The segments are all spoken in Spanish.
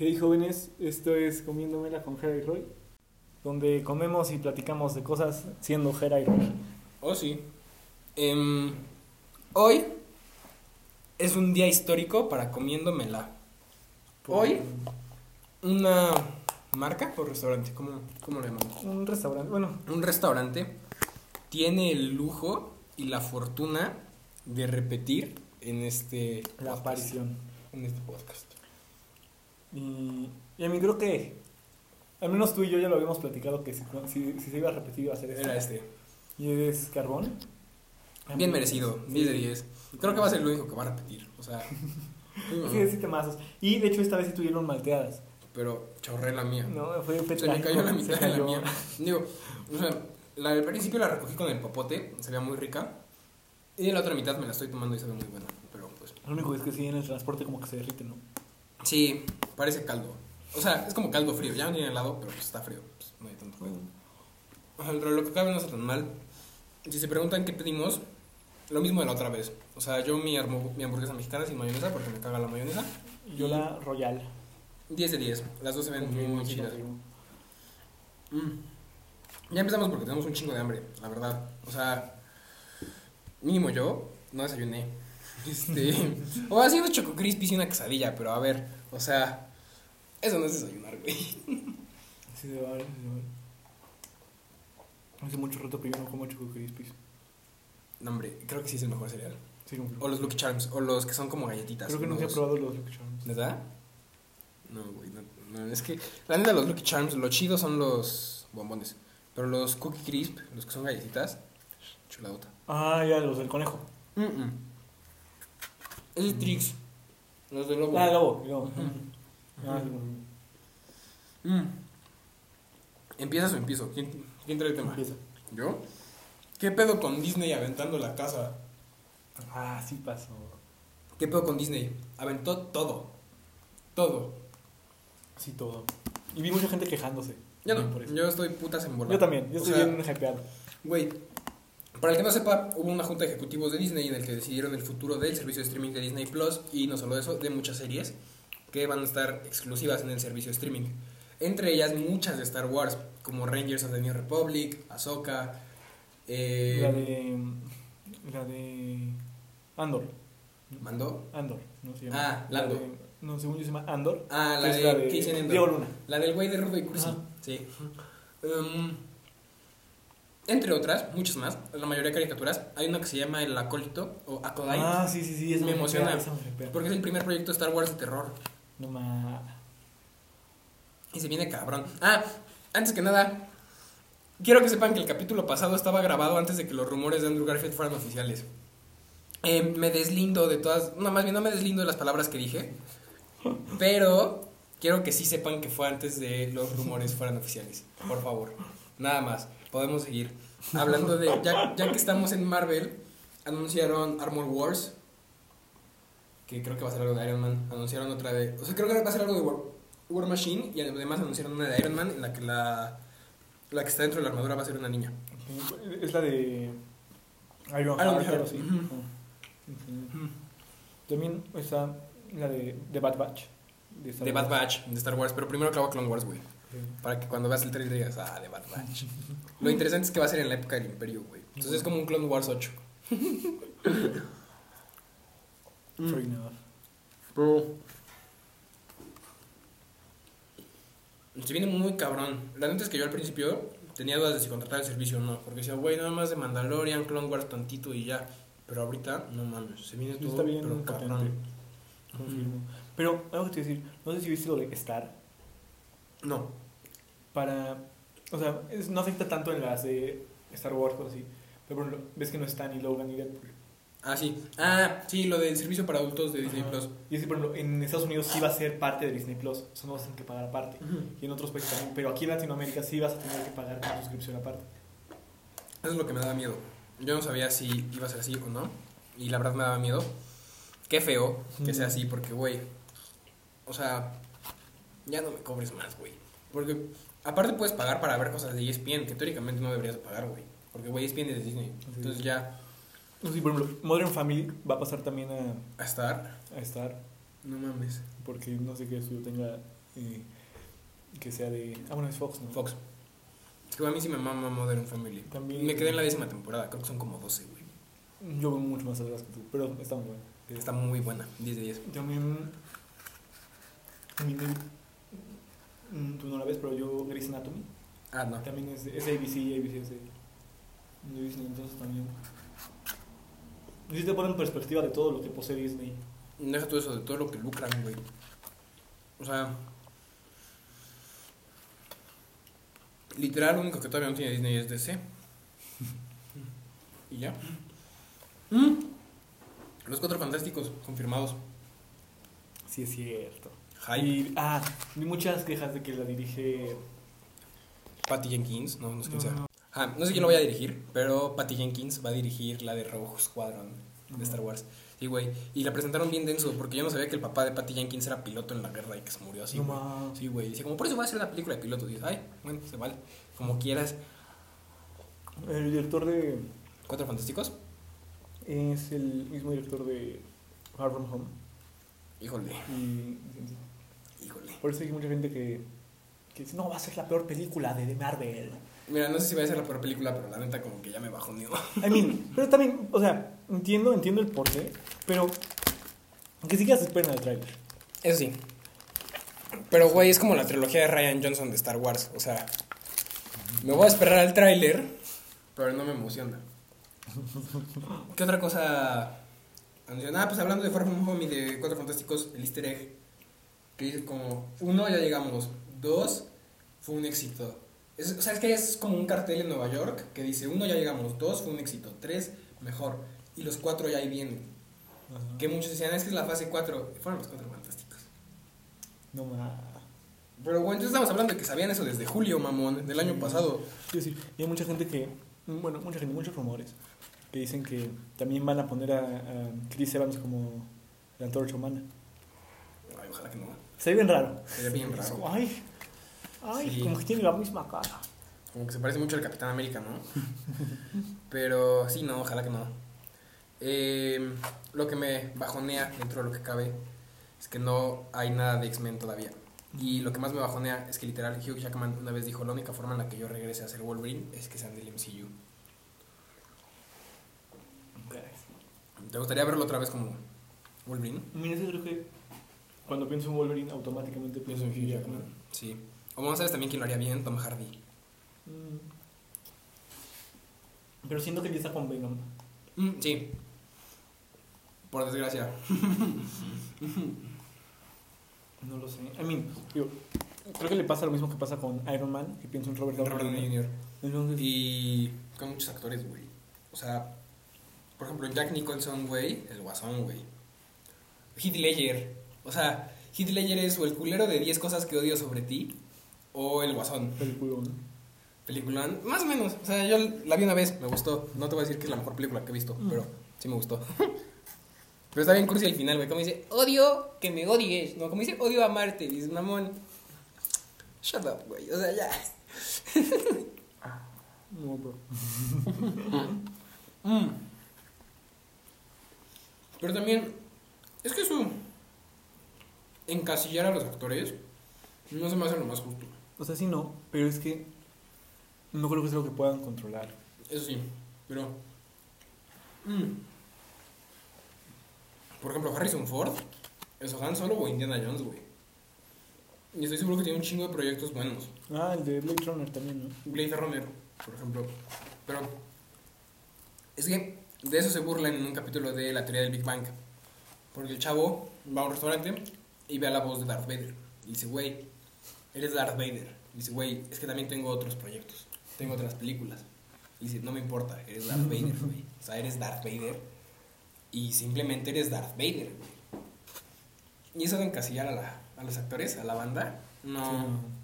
Hey jóvenes, esto es Comiéndomela con Jera y Roy, donde comemos y platicamos de cosas siendo Jera y Roy. Oh, sí. Em, hoy es un día histórico para comiéndomela. Hoy, una marca o restaurante, ¿cómo, cómo lo llamamos? Un restaurante, bueno, Un restaurante tiene el lujo y la fortuna de repetir en este la podcast, aparición. En este podcast. Y, y a mí creo que, al menos tú y yo ya lo habíamos platicado, que si, si- si se iba a repetir iba a ser Era este. Y es carbón. Bien merecido, 10 de 10. Creo que va a ser el único que va a repetir. O sea, Sí, de siete mazos. Y de hecho esta vez sí tuvieron malteadas. pero chorré la mía. No, fue Se me cayó la mitad de la mía. Digo, o sea, la del principio la recogí con el popote, se veía muy rica. Y la otra mitad me la estoy tomando y sabe muy buena. Pero pues, Lo único es que sí en el transporte como que se derrite, ¿no? Sí, parece caldo. O sea, es como caldo frío. Ya no tiene helado, pero pues está frío. Pues, no hay tanto juego. O sea, pero lo que cabe no está tan mal. Si se preguntan qué pedimos, lo mismo de la otra vez. O sea, yo mi, armo- mi hamburguesa mexicana sin mayonesa porque me caga la mayonesa. Y yo la Royal. 10 de 10. Las dos se ven muy, muy chidas. Mm. Ya empezamos porque tenemos un chingo de hambre, la verdad. O sea, mínimo yo no desayuné. Este, o ha sido choco crispy y una quesadilla, pero a ver, o sea, eso no es desayunar, güey. Sí, se va, sí, se va. Hace mucho rato que yo no como Choco Crispies. No, hombre, creo que sí es el mejor cereal. Sí. O los Lucky Charms, o los que son como galletitas. Creo que nunca he probado los Lucky Charms. ¿Verdad? No, güey, no, no, es que la neta los Lucky Charms, lo chido son los bombones. Pero los Cookie Crisp, los que son galletitas, chuladota. Ah, ya, los del conejo. Mm -mm. Es de Trix. Los de lobo. Ah, el lobo. Ah, sí. Mm. ¿Empiezas o empiezo? ¿Quién, quién trae el tema? Empieza. ¿Yo? ¿Qué pedo con Disney aventando la casa? Ah, sí pasó. ¿Qué pedo con Disney? Aventó todo. Todo. Sí, todo. Y vi mucha gente quejándose. Yo no. por eso. Yo estoy putas en Yo también, yo O estoy sea, bien hypeado. Güey, para el que no sepa, hubo una junta de ejecutivos de Disney en el que decidieron el futuro del servicio de streaming de Disney Plus y no solo eso, de muchas series que van a estar exclusivas en el servicio de streaming. Entre ellas muchas de Star Wars, como Rangers of the New Republic, Ahsoka, eh, La de. La de. Andor. ¿Mandó? Andor, ¿no se llama? Ah, Lando. La de- no, según yo se llama Andor. Ah, la de, la de. Diego Luna. La del güey de Rudo y Cursi. Sí. Um, entre otras, muchas más, la mayoría caricaturas, hay una que se llama El Acólito o Acolyte. Ah, sí, sí, sí. esa Me emociona. me. Porque es el primer proyecto de Star Wars de terror. No ma. Y se viene cabrón. Ah, antes que nada, quiero que sepan que el capítulo pasado estaba grabado antes de que los rumores de Andrew Garfield fueran oficiales. Eh, me deslindo de todas. No, más bien no me deslindo de las palabras que dije. Pero quiero que sí sepan que fue antes de los rumores fueran oficiales. Por favor. Nada más. Podemos seguir. Hablando de. Ya, ya que estamos en Marvel, anunciaron Armor Wars. Que creo que va a ser algo de Iron Man. Anunciaron otra de. O sea, creo que va a ser algo de War, War Machine. Y además anunciaron una de Iron Man en la que la. La que está dentro de la armadura va a ser una niña. Es la de. Iron, Iron Heart, ujú. Ujú. También está la de The Bad Batch. De, Star De Bad. Batch, de Star Wars. Pero primero acabo Clone Wars, güey. Para que cuando veas el trailer digas, ah, de Bad Batch. Lo interesante es que va a ser en la época del Imperio, güey. Entonces es como un Clone Wars 8. Mm. Fair enough. Pero. Se viene muy cabrón. La neta es que yo al principio tenía dudas de si contratar el servicio o no. Porque decía, güey, nada más de Mandalorian, Clone Wars tantito y ya. Pero ahorita, no mames, se viene todo. está bien pero cabrón. Confirmo. Pero algo que te iba a decir, no sé si viste lo de Star. No. Para. O sea, es- no afecta tanto en las de Star Wars o así. Pero por ejemplo, ves que no está ni Logan ni Deadpool. Ah, sí. Ah, sí, lo del servicio para adultos de Disney Ajá. Plus. Y es que, por ejemplo, en Estados Unidos sí va a ser parte de Disney Plus. Eso no vas a tener que pagar aparte. Y en otros países también. Pero aquí en Latinoamérica sí vas a tener que pagar una suscripción aparte. Eso es lo que me daba miedo. Yo no sabía si iba a ser así o no. Y la verdad me daba miedo. Qué feo que sea así, porque, güey. O sea, ya no me cobres más, güey. Porque, aparte, puedes pagar para ver cosas de ESPN, que teóricamente no deberías de pagar, güey. Porque, güey, ESPN es de Disney. Entonces, ya, No sé, por ejemplo, Modern Family va a pasar también a, a estar. a Star. No mames. Porque no sé qué estudio tenga eh, que sea de. Ah, bueno, es Fox, ¿no? Fox. Es que a mí sí me mama Modern Family. También- Me quedé en la décima temporada, creo que son como 12, güey. Yo voy mucho más atrás que tú, pero está muy bueno. Está muy buena, 10 de 10. También. a mí me- Tú no la ves, pero yo. Grey's Anatomy. Ah, no. También es es ABC y ABC es de, Disney, entonces también. Sí te pone en perspectiva de todo lo que posee Disney. Deja todo eso de todo lo que lucran, güey. O sea. Literal, lo único que todavía no tiene Disney es DC. y ya. Mm. Los cuatro fantásticos confirmados. Sí, es cierto. Hype. Y, ah, vi muchas quejas de que la dirige. Patty Jenkins, no, no sé quién sea. Ah, no sé quién lo voy a dirigir, pero Patty Jenkins va a dirigir la de Rogue Squadron de Star Wars. Sí, güey. Y la presentaron bien denso, porque yo no sabía que el papá de Patty Jenkins era piloto en la guerra y que se murió así. No güey. Sí, güey. Dice, como por eso voy a hacer una película de pilotos. Y dices, ay, bueno, se vale. Como quieras. El director de. ¿Cuatro fantásticos? Es el mismo director de Far From Home. Híjole, Y. Por eso hay mucha gente que. que dice, no, va a ser la peor película de, de Marvel. Mira, no sé si va a ser la peor película, pero la neta como que ya me bajó ni I mean, pero también, o sea, entiendo, entiendo el porqué, pero. Que se esperen al trailer. Eso sí. Pero, güey, es como la trilogía de Ryan Johnson de Star Wars. O sea, me voy a esperar al tráiler, pero no me emociona. ¿Qué otra cosa anunciaron? Ah, pues hablando de Far From Home y de Cuatro Fantásticos, el easter egg. Que dice como, uno, ya llegamos. Dos, fue un éxito. Es, o sea, es que es como un cartel en Nueva York que dice, uno, ya llegamos. Dos, fue un éxito. Tres, mejor. Y los cuatro ya ahí vienen. Que muchos decían, es que es la fase 4. Fueron los cuatro fantásticos. No más. Pero bueno, entonces estamos hablando de que sabían eso desde julio, mamón, del año pasado. Sí, sí. Y hay mucha gente que. Bueno, mucha gente, muchos rumores. Que dicen que también van a poner a, a Chris Evans como la antorcha humana. Ay, ojalá que no. Se ve bien raro. Sería bien Es raro. Ay, ay, Sí. como que tiene la misma cara. Como que se parece mucho al Capitán América, ¿no? Pero sí, no, ojalá que no. Eh, lo que me bajonea dentro de lo que cabe es que no hay nada de X-Men todavía. Y lo que más me bajonea es que literal Hugh Jackman una vez dijo, la única forma en la que yo regrese a ser Wolverine es que sean del MCU. ¿Te gustaría verlo otra vez como Wolverine? Mira, sí, creo que cuando pienso en Wolverine, automáticamente pienso en Hugh Jackman. Sí. O vamos sabes también quién lo haría bien, Tom Hardy. Mm. Pero siento que está con Venom. Mm, sí. Por desgracia. No lo sé. I mean, digo, creo que le pasa lo mismo que pasa con Iron Man, que pienso en Robert Downey Robert Downey Jr. Jr. Entonces, Y con muchos actores, güey. O sea, por ejemplo, Jack Nicholson, güey, el guasón, güey. Heath Ledger. O sea, Ledger es o el culero de 10 cosas que odio sobre ti o el guasón. película, ¿no? Película, más o menos. O sea, yo la vi una vez, me gustó. No te voy a decir que es la mejor película que he visto, Mm. pero sí me gustó. pero está bien cursi el final, güey. Como dice, odio que me odies. No, como dice, odio amarte. Y dices, mamón. Shut up, güey. O sea, ya. No, bro. Mm. Pero también, es que eso, encasillar a los actores, no se me hace lo más justo. O sea, sí no, pero es que no creo que sea lo que puedan controlar. Eso sí, pero... mm. Por ejemplo, Harrison Ford, ¿es Han Solo o Indiana Jones, güey? Y estoy seguro que tiene un chingo de proyectos buenos. Ah, el de Blade Runner también, ¿no? Blade Runner, por ejemplo. Pero es que de eso se burlan en un capítulo de la teoría del Big Bang. Porque el chavo va a un restaurante y ve a la voz de Darth Vader. Y dice, güey, eres Darth Vader. Y dice, güey, es que también tengo otros proyectos. Tengo otras películas. Y dice, no me importa, eres Darth Vader, güey. O sea, eres Darth Vader. Y simplemente eres Darth Vader, güey. Y eso de encasillar a, la, a los actores, a la banda, no...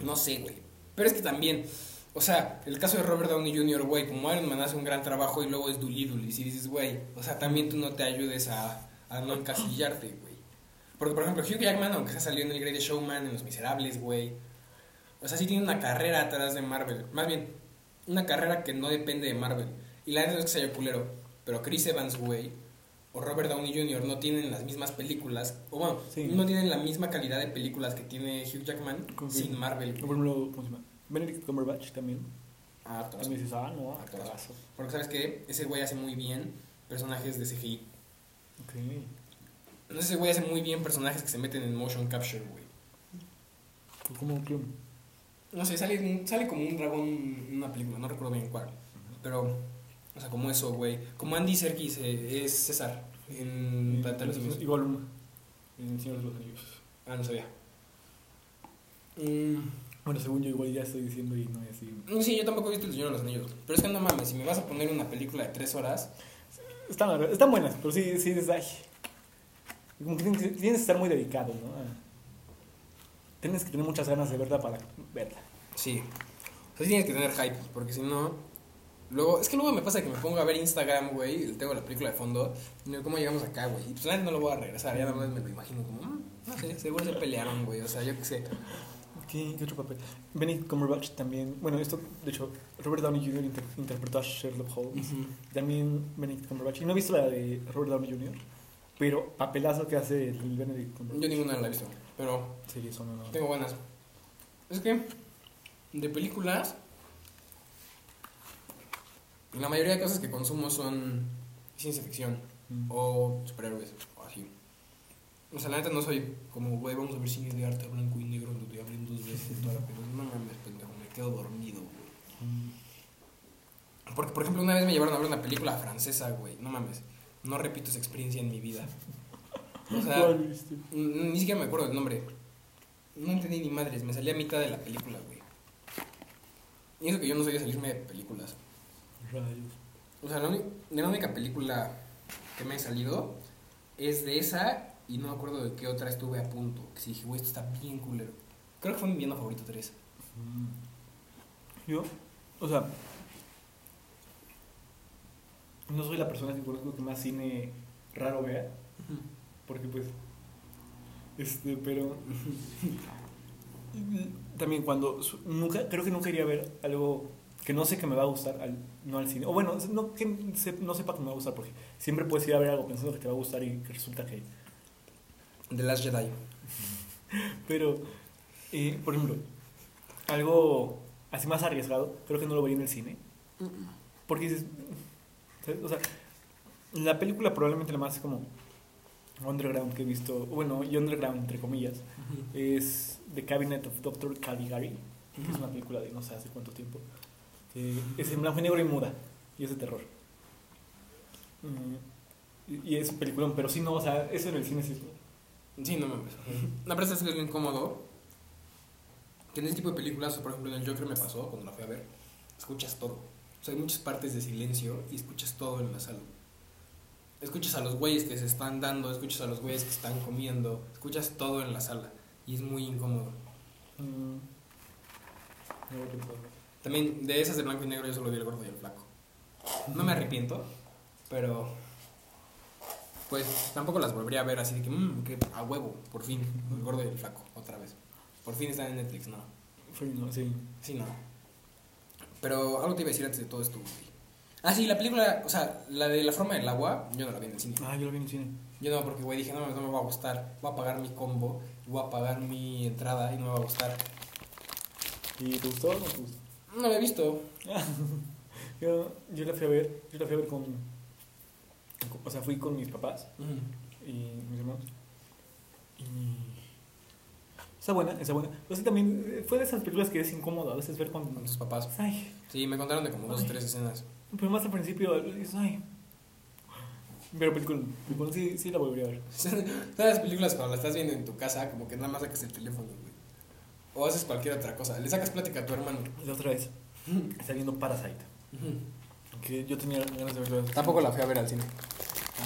No sé, güey. Pero es que también, o sea, el caso de Robert Downey Jr., güey, como Iron Man hace un gran trabajo y luego es Doolittle. Y si dices, güey, o sea, también tú no te ayudes a, a no encasillarte, güey. Porque, por ejemplo, Hugh Jackman, aunque se salió en el Greatest Showman, en Los Miserables, güey. O sea, sí tiene una carrera atrás de Marvel. Más bien, una carrera que no depende de Marvel. Y la no es que yo culero. Pero Chris Evans, güey. o Robert Downey Jr. no tienen las mismas películas, o bueno, Sí. no tienen la misma calidad de películas que tiene Hugh Jackman sin Marvel. Por ejemplo, ¿cómo se? Benedict Cumberbatch también. Ah. También dices, ah, no, actorazo. Porque sabes que ese güey hace muy bien personajes de CGI. Ok. No sé, ese güey hace muy bien personajes que se meten en motion capture, güey. Pues como que... No sé, sale, sale como un dragón en una película, no recuerdo bien cuál. Pero, o sea, como eso, güey. Como Andy Serkis eh, es César en Planeta de los Simios. Igual un- en El Señor de los Anillos. Ah, no sabía. Mm, Bueno, según yo igual ya estoy diciendo y no es así. sí, yo tampoco he visto El Señor de los Anillos. Pero es que no mames, si me vas a poner una película de tres horas, Están, están buenas, pero sí, sí, ay. Como que tienes, tienes que estar muy dedicado, ¿no? A- Tienes que tener muchas ganas de verla para verla. sí. O sea, tienes que tener hype, porque si no. Luego, es que luego me pasa que me pongo a ver Instagram, güey, y tengo la película de fondo, y digo, ¿cómo llegamos acá, güey? Y pues neta no lo voy a regresar, ya nada más me lo imagino como, mm, no sé, seguro se pelearon, güey, o sea, yo qué sé. ¿Qué, qué otro papel? Benedict Cumberbatch también. Bueno, esto, de hecho, Robert Downey Jr. inter- interpretó a Sherlock Holmes. También Benedict Cumberbatch. Y no he visto la de Robert Downey Jr., pero papelazo que hace el Benedict. Yo ninguna la he visto, pero Sí, eso no, no. tengo buenas. Es que, de películas, la mayoría de cosas que consumo son ciencia ficción. Mm. o superhéroes, o así. O sea, la neta no soy como, güey, vamos a ver cine de arte blanco y negro donde hablen dos veces toda la película. No mames, pendejo, me quedo dormido, güey. Mm. Porque, por ejemplo, una vez me llevaron a ver una película francesa, güey. No mames, no repito esa experiencia en mi vida. O sea, ni siquiera me acuerdo del nombre. No entendí ni madres, me salí a mitad de la película, güey. Y eso que yo no soy de salirme de películas. Rayos. O sea, la, única película que me he salido es de esa y no me acuerdo de qué otra estuve a punto. Que sí dije, güey, esto está bien culero. Creo que fue mi villano favorito 3. Mm. Yo, o sea, no soy la persona que conozco que más cine raro vea, porque pues, este, pero también cuando nunca, creo que nunca iría a ver algo que no sé que me va a gustar, al, no al cine, o bueno, no que se- no sepa que me va a gustar, porque siempre puedes ir a ver algo pensando que te va a gustar y que resulta que The Last Jedi. Pero, eh, por ejemplo, algo así más arriesgado, creo que no lo vería en el cine. Porque dices, ¿sabes? o sea, la película probablemente la más como underground que he visto, bueno, y underground entre comillas, es The Cabinet of Dr. Caligari, que es una película de no sé hace cuánto tiempo. que es en blanco y negro y muda, y es de terror. Mm, y- es película, pero sí, no, o sea, eso en el cine sí es- Sí, no mames. La verdad es que es incómodo. Que en este tipo de películas, o por ejemplo en el Joker me pasó cuando la fui a ver, escuchas todo. O sea, hay muchas partes de silencio y escuchas todo en la sala. Escuchas a los güeyes que se están dando, escuchas a los güeyes que están comiendo, escuchas todo en la sala. Y es muy incómodo. Mm. También de esas de blanco y negro yo solo vi el gordo y el flaco. No me arrepiento, pero pues tampoco las volvería a ver así de que, mmm, que a huevo, por fin, el gordo y el flaco, otra vez. Por fin está en Netflix, no. Fue, no, sí. Sí, no. Pero algo te iba a decir antes de todo esto, güey. Ah, sí, la película, o sea, la de La forma del agua, yo no la vi en el cine. Ah, yo lo vi en el cine. Yo no, porque, güey, dije, no, no me va a gustar. Voy a pagar mi combo, voy a pagar mi entrada y no me va a gustar. ¿Y te gustó o no te gustó? No la he visto. Yo, yo la fui a ver, yo la fui a ver con, o sea, fui con mis papás y mis hermanos. Y está buena, está buena. Pero sí también eh, fue de esas películas que es incómodo a veces ver con, Con tus papás. ay, Sí, me contaron de como dos o tres escenas. pero más al principio ay. Pero película, película, sí, sí la volvería a ver. Son las películas cuando la estás viendo en tu casa, como que nada más sacas el teléfono, güey. O haces cualquier otra cosa. Le sacas plática a tu hermano. La otra vez está viendo Parasite, que yo tenía ganas de verlo. Tampoco la fui a ver al cine.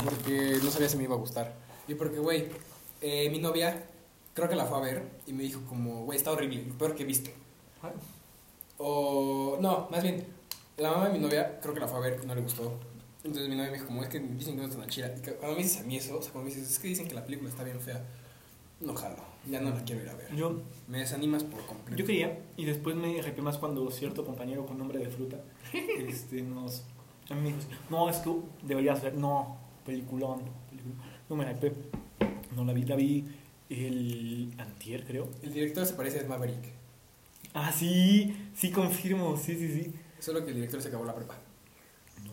Porque no sabía si me iba a gustar. Y porque, güey, eh, mi novia creo que la fue a ver y me dijo como, güey, está horrible, lo peor que he visto. Ay, O, no, más bien, la mamá de mi novia creo que la fue a ver y no le gustó. Entonces mi novia me dijo como, es que dicen que no está tan chida. Y cuando me dices a mí eso, o sea, cuando me dices, es que dicen que la película está bien fea, no jalo, ya no la quiero ir a ver. Yo, Me desanimas por completo. yo quería, y después me arrepentí más cuando cierto compañero con nombre de fruta este, nos. A mí me dijo, no, es que deberías ver, no, Peliculón. peliculón. No me la. No la vi, la vi el antier, creo. El director se parece a Maverick. Ah, sí, sí confirmo, sí, sí, sí. Solo que el director se acabó la prepa. No.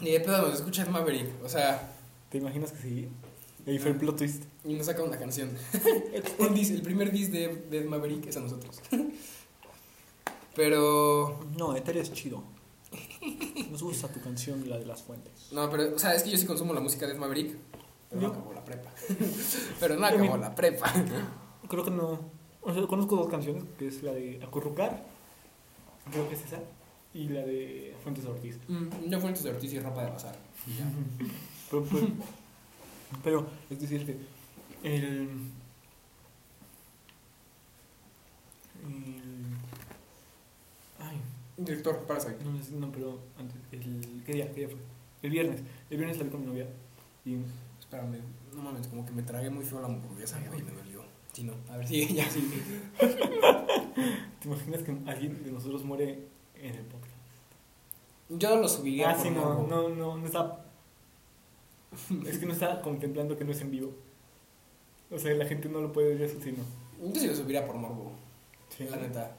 Ni de pedo nos escucha Maverick. O sea, ¿Te imaginas que sí? Ahí fue el plot twist. y nos saca una canción. Un dis- el primer disc de, de Ed Maverick es a nosotros. Pero. No, Ethereum es chido. Nos gusta tu canción, la de las fuentes. No, pero, o sea, es que yo sí consumo la música de Ed Maverick. Pero no Yo- prepa. pero no acabó la prepa. Creo que no. O sea, conozco dos canciones, que es la de Acurrucar, creo que es esa, y la de Fuentes Ortiz. Mm, Yo Fuentes de Ortiz y ropa de bazar. Y ya. Pero, pues, pero, es decir, que el, el- Ay, Director, Parasite. no, no, no, pero antes, el, ¿qué día? ¿Qué día fue? El viernes. El viernes la vi con mi novia. Y Espérame, no mames, como que me tragué muy feo la hamburguesa y me dolió. Sí, no. A ver, sí, ya, sí. ¿te imaginas que alguien de nosotros muere en el podcast? Yo lo subiría. Ah, sí, no, no, no, no está. Es que no está contemplando que no es en vivo. O sea, la gente no lo puede ver así, no. Yo sí lo subiría por morbo, Sí. la neta.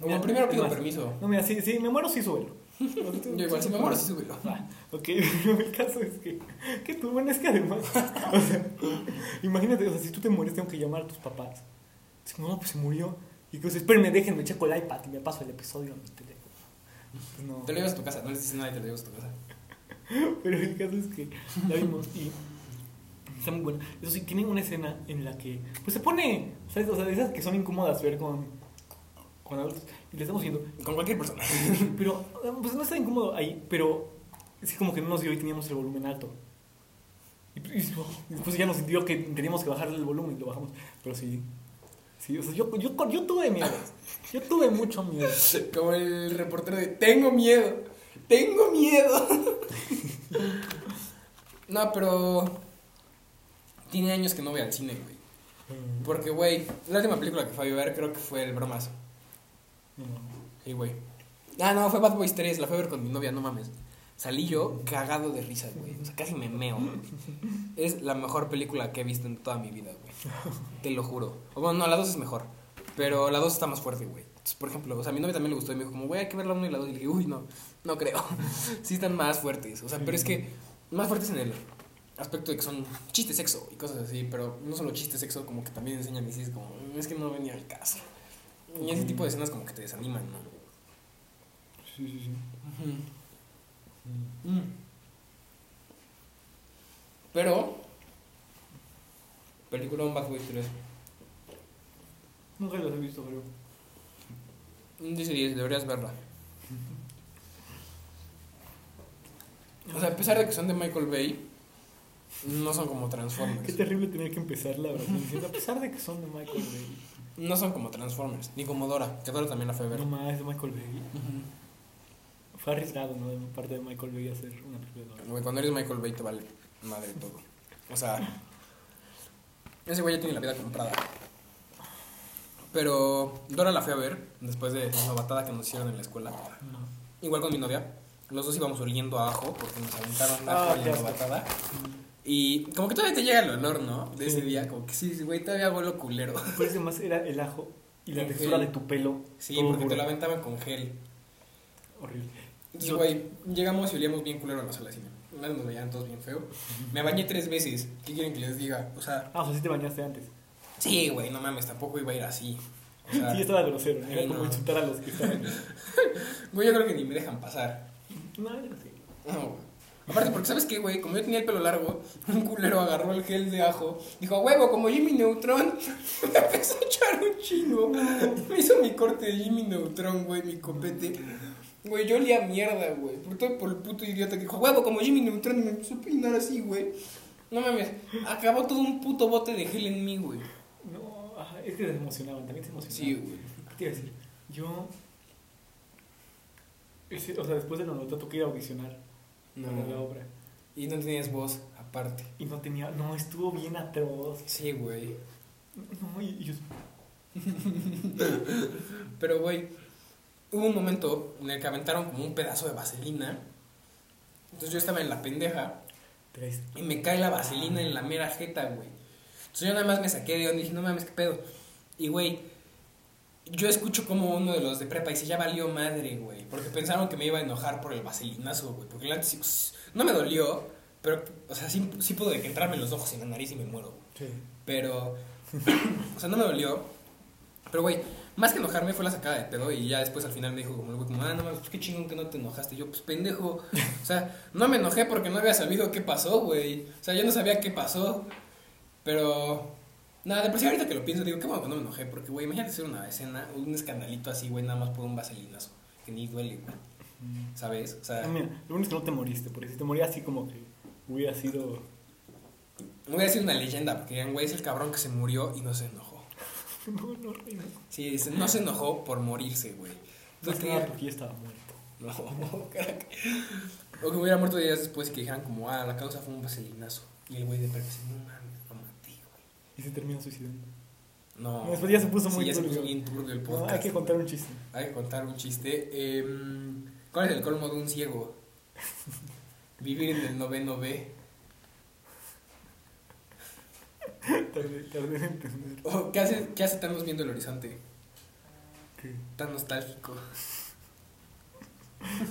Mira, Como primero pido más, permiso. No, mira, sí, sí, me muero, sí, súbelo. Yo igual, si me muero, sí. Ah, ok, pero el caso es que, que tú, bueno, es que además, o sea, imagínate, o sea, si tú te mueres, tengo que llamar a tus papás. Dices, no, pues se murió. Y que, o sea, espérenme, déjenme, checo el iPad y me paso el episodio a mi teléfono. Pues no. Te lo llevas a tu casa, no les dices nada y te lo llevas a tu casa. Pero el caso es que la vimos y está muy buena. Eso sí, tiene una escena en la que pues se pone, ¿sabes? O sea, de esas que son incómodas ver con, con adultos. Y le estamos viendo. Con cualquier persona. Pero, eh, pues no está incómodo ahí, pero es como que no nos dio y teníamos el volumen alto. Y, y- y después ya nos sintió que teníamos que bajarle el volumen y lo bajamos. Pero sí, sí, o sea, yo, yo, yo tuve miedo. Yo tuve mucho miedo. Como el reportero de Tengo miedo, tengo miedo. no, pero. Tiene años que no voy al cine, güey. Porque, güey, la última película que fui a ver creo que fue El Bromas. Sí, güey. Ah, no, fue Bad Boys 3, la fui a ver con mi novia, no mames. Salí yo cagado de risa, güey. O sea, casi me meo. güey. Es la mejor película que he visto en toda mi vida, güey. Te lo juro. O bueno, no, la 2 es mejor. Pero la 2 está más fuerte, güey. Por ejemplo, o sea, mi novia también le gustó y me dijo como, güey, hay que ver la 1 y la 2. Y le dije, uy, no, no creo. sí están más fuertes. O sea, pero es que más fuertes en el aspecto de que son chistes sexo y cosas así. Pero no solo chistes sexo, como que también enseñan y dices como, "Mm, es que no venía al caso. Y ese tipo de escenas como que te desaniman, ¿no? Sí, sí, sí. Mm. Pero, película un Bad Boys 3. Nunca los he visto, creo. Un 10 de 10, deberías verla. O sea, a pesar de que son de Michael Bay, no son como Qué Transformers. terrible tener que empezar la verdad. A pesar de que son de Michael Bay. No son como Transformers, ni como Dora, que Dora también la fue a ver. No más, es de Michael Bay. Fue arriesgado, ¿no? De parte de Michael Bay hacer una película de Dora. Güey, Cuando eres Michael Bay te vale madre todo. O sea, ese güey ya tiene la vida comprada. Pero Dora la fui a ver después de la novatada que nos hicieron en la escuela. No. Igual con mi novia. Los dos íbamos oliendo a ajo porque nos aventaron Ah, ajo qué la novatada. Y como que todavía te llega el olor, ¿no? De ese día. Como que sí, güey, todavía huelo culero. Pero ese más era el ajo y la textura gel. de tu pelo. Sí, porque te lo aventaban con gel. Horrible. Entonces, güey, llegamos y olíamos bien culero a la sala de cine. Nos veían todos bien feo. Me bañé tres veces. ¿Qué quieren que les diga? O sea, Ah, o sea, sí te bañaste antes. sí, güey, no mames, tampoco iba a ir así. O sea, sí, estaba grosero. Era como insultar a los que estaban. güey, yo creo que ni me dejan pasar. No, yo no sé. No, güey. Aparte, porque ¿sabes qué, güey? Como yo tenía el pelo largo, un culero agarró el gel de ajo, dijo, "A huevo, como Jimmy Neutron, me empezó a echar un chingo. Me hizo mi corte de Jimmy Neutron, güey, mi copete. Güey, yo olía mierda, güey. Por todo por el puto idiota que dijo, "A huevo, como Jimmy Neutron, y me empezó a peinar así, güey. No mames, acabó todo un puto bote de gel en mí, güey. No, ajá, es que se emocionaban, también se emocionaban. Sí, güey. ¿Qué te iba a decir? Yo. ese- o sea, después de la nota tuve que ir a audicionar para la No. obra. Y no tenías voz, aparte. Y no tenía. No, estuvo bien atroz. Sí, güey. No, y, yo. Pero, güey, hubo un momento en el que aventaron como un pedazo de vaselina Entonces yo estaba en la pendeja y me cae la vaselina en la mera jeta, güey. Entonces yo nada más me saqué de onda y dije, no mames, qué pedo. Y, güey, yo escucho como uno de los de prepa dice, ya valió madre, güey. Porque pensaron que me iba a enojar por el vaselinazo, güey. Porque la neta sí, pues, no me dolió, pero, o sea, sí, sí pudo de que entrarme los ojos en la nariz y me muero. Sí. Pero, o sea, no me dolió. Pero, güey, más que enojarme fue la sacada de pedo. Y ya después al final me dijo, como, el güey, como, ah, no mames, pues qué chingón que no te enojaste. Y yo, pues pendejo. O sea, no me enojé porque no había sabido qué pasó, güey. O sea, yo no sabía qué pasó. Pero, nada, de por sí ahorita que lo pienso, digo, qué bueno que no me enojé. Porque, güey, imagínate hacer una escena, un escandalito así, güey, nada más por un vaselinazo. Que ni duele, güey. ¿Sabes? O sea, Ah, mira, lo bueno es que no te moriste, porque si te morías así como que hubiera sido. no voy a decir una leyenda. Porque, güey, es el cabrón que se murió y no se enojó. No, no. Sí, dice, no se enojó por morirse, güey. Entonces, que nada porque ya estaba muerto. No, crack. O que hubiera muerto días después y que dijeran como, ah, la causa fue un vaselinazo. Y el güey de perro dice, no mames, lo maté, güey. Y se terminó suicidando. No. No, después ya se puso Sí, muy ya se turbio. puso bien turbio el No, podcast. hay que contar un chiste. Hay que contar un chiste. Em, ¿Cuál es el colmo de un ciego? Vivir en el noveno B. Tardé, tardé en entender. Oh, ¿qué, hace, ¿Qué hace Thanos viendo el horizonte? ¿Qué? Tan nostálgico.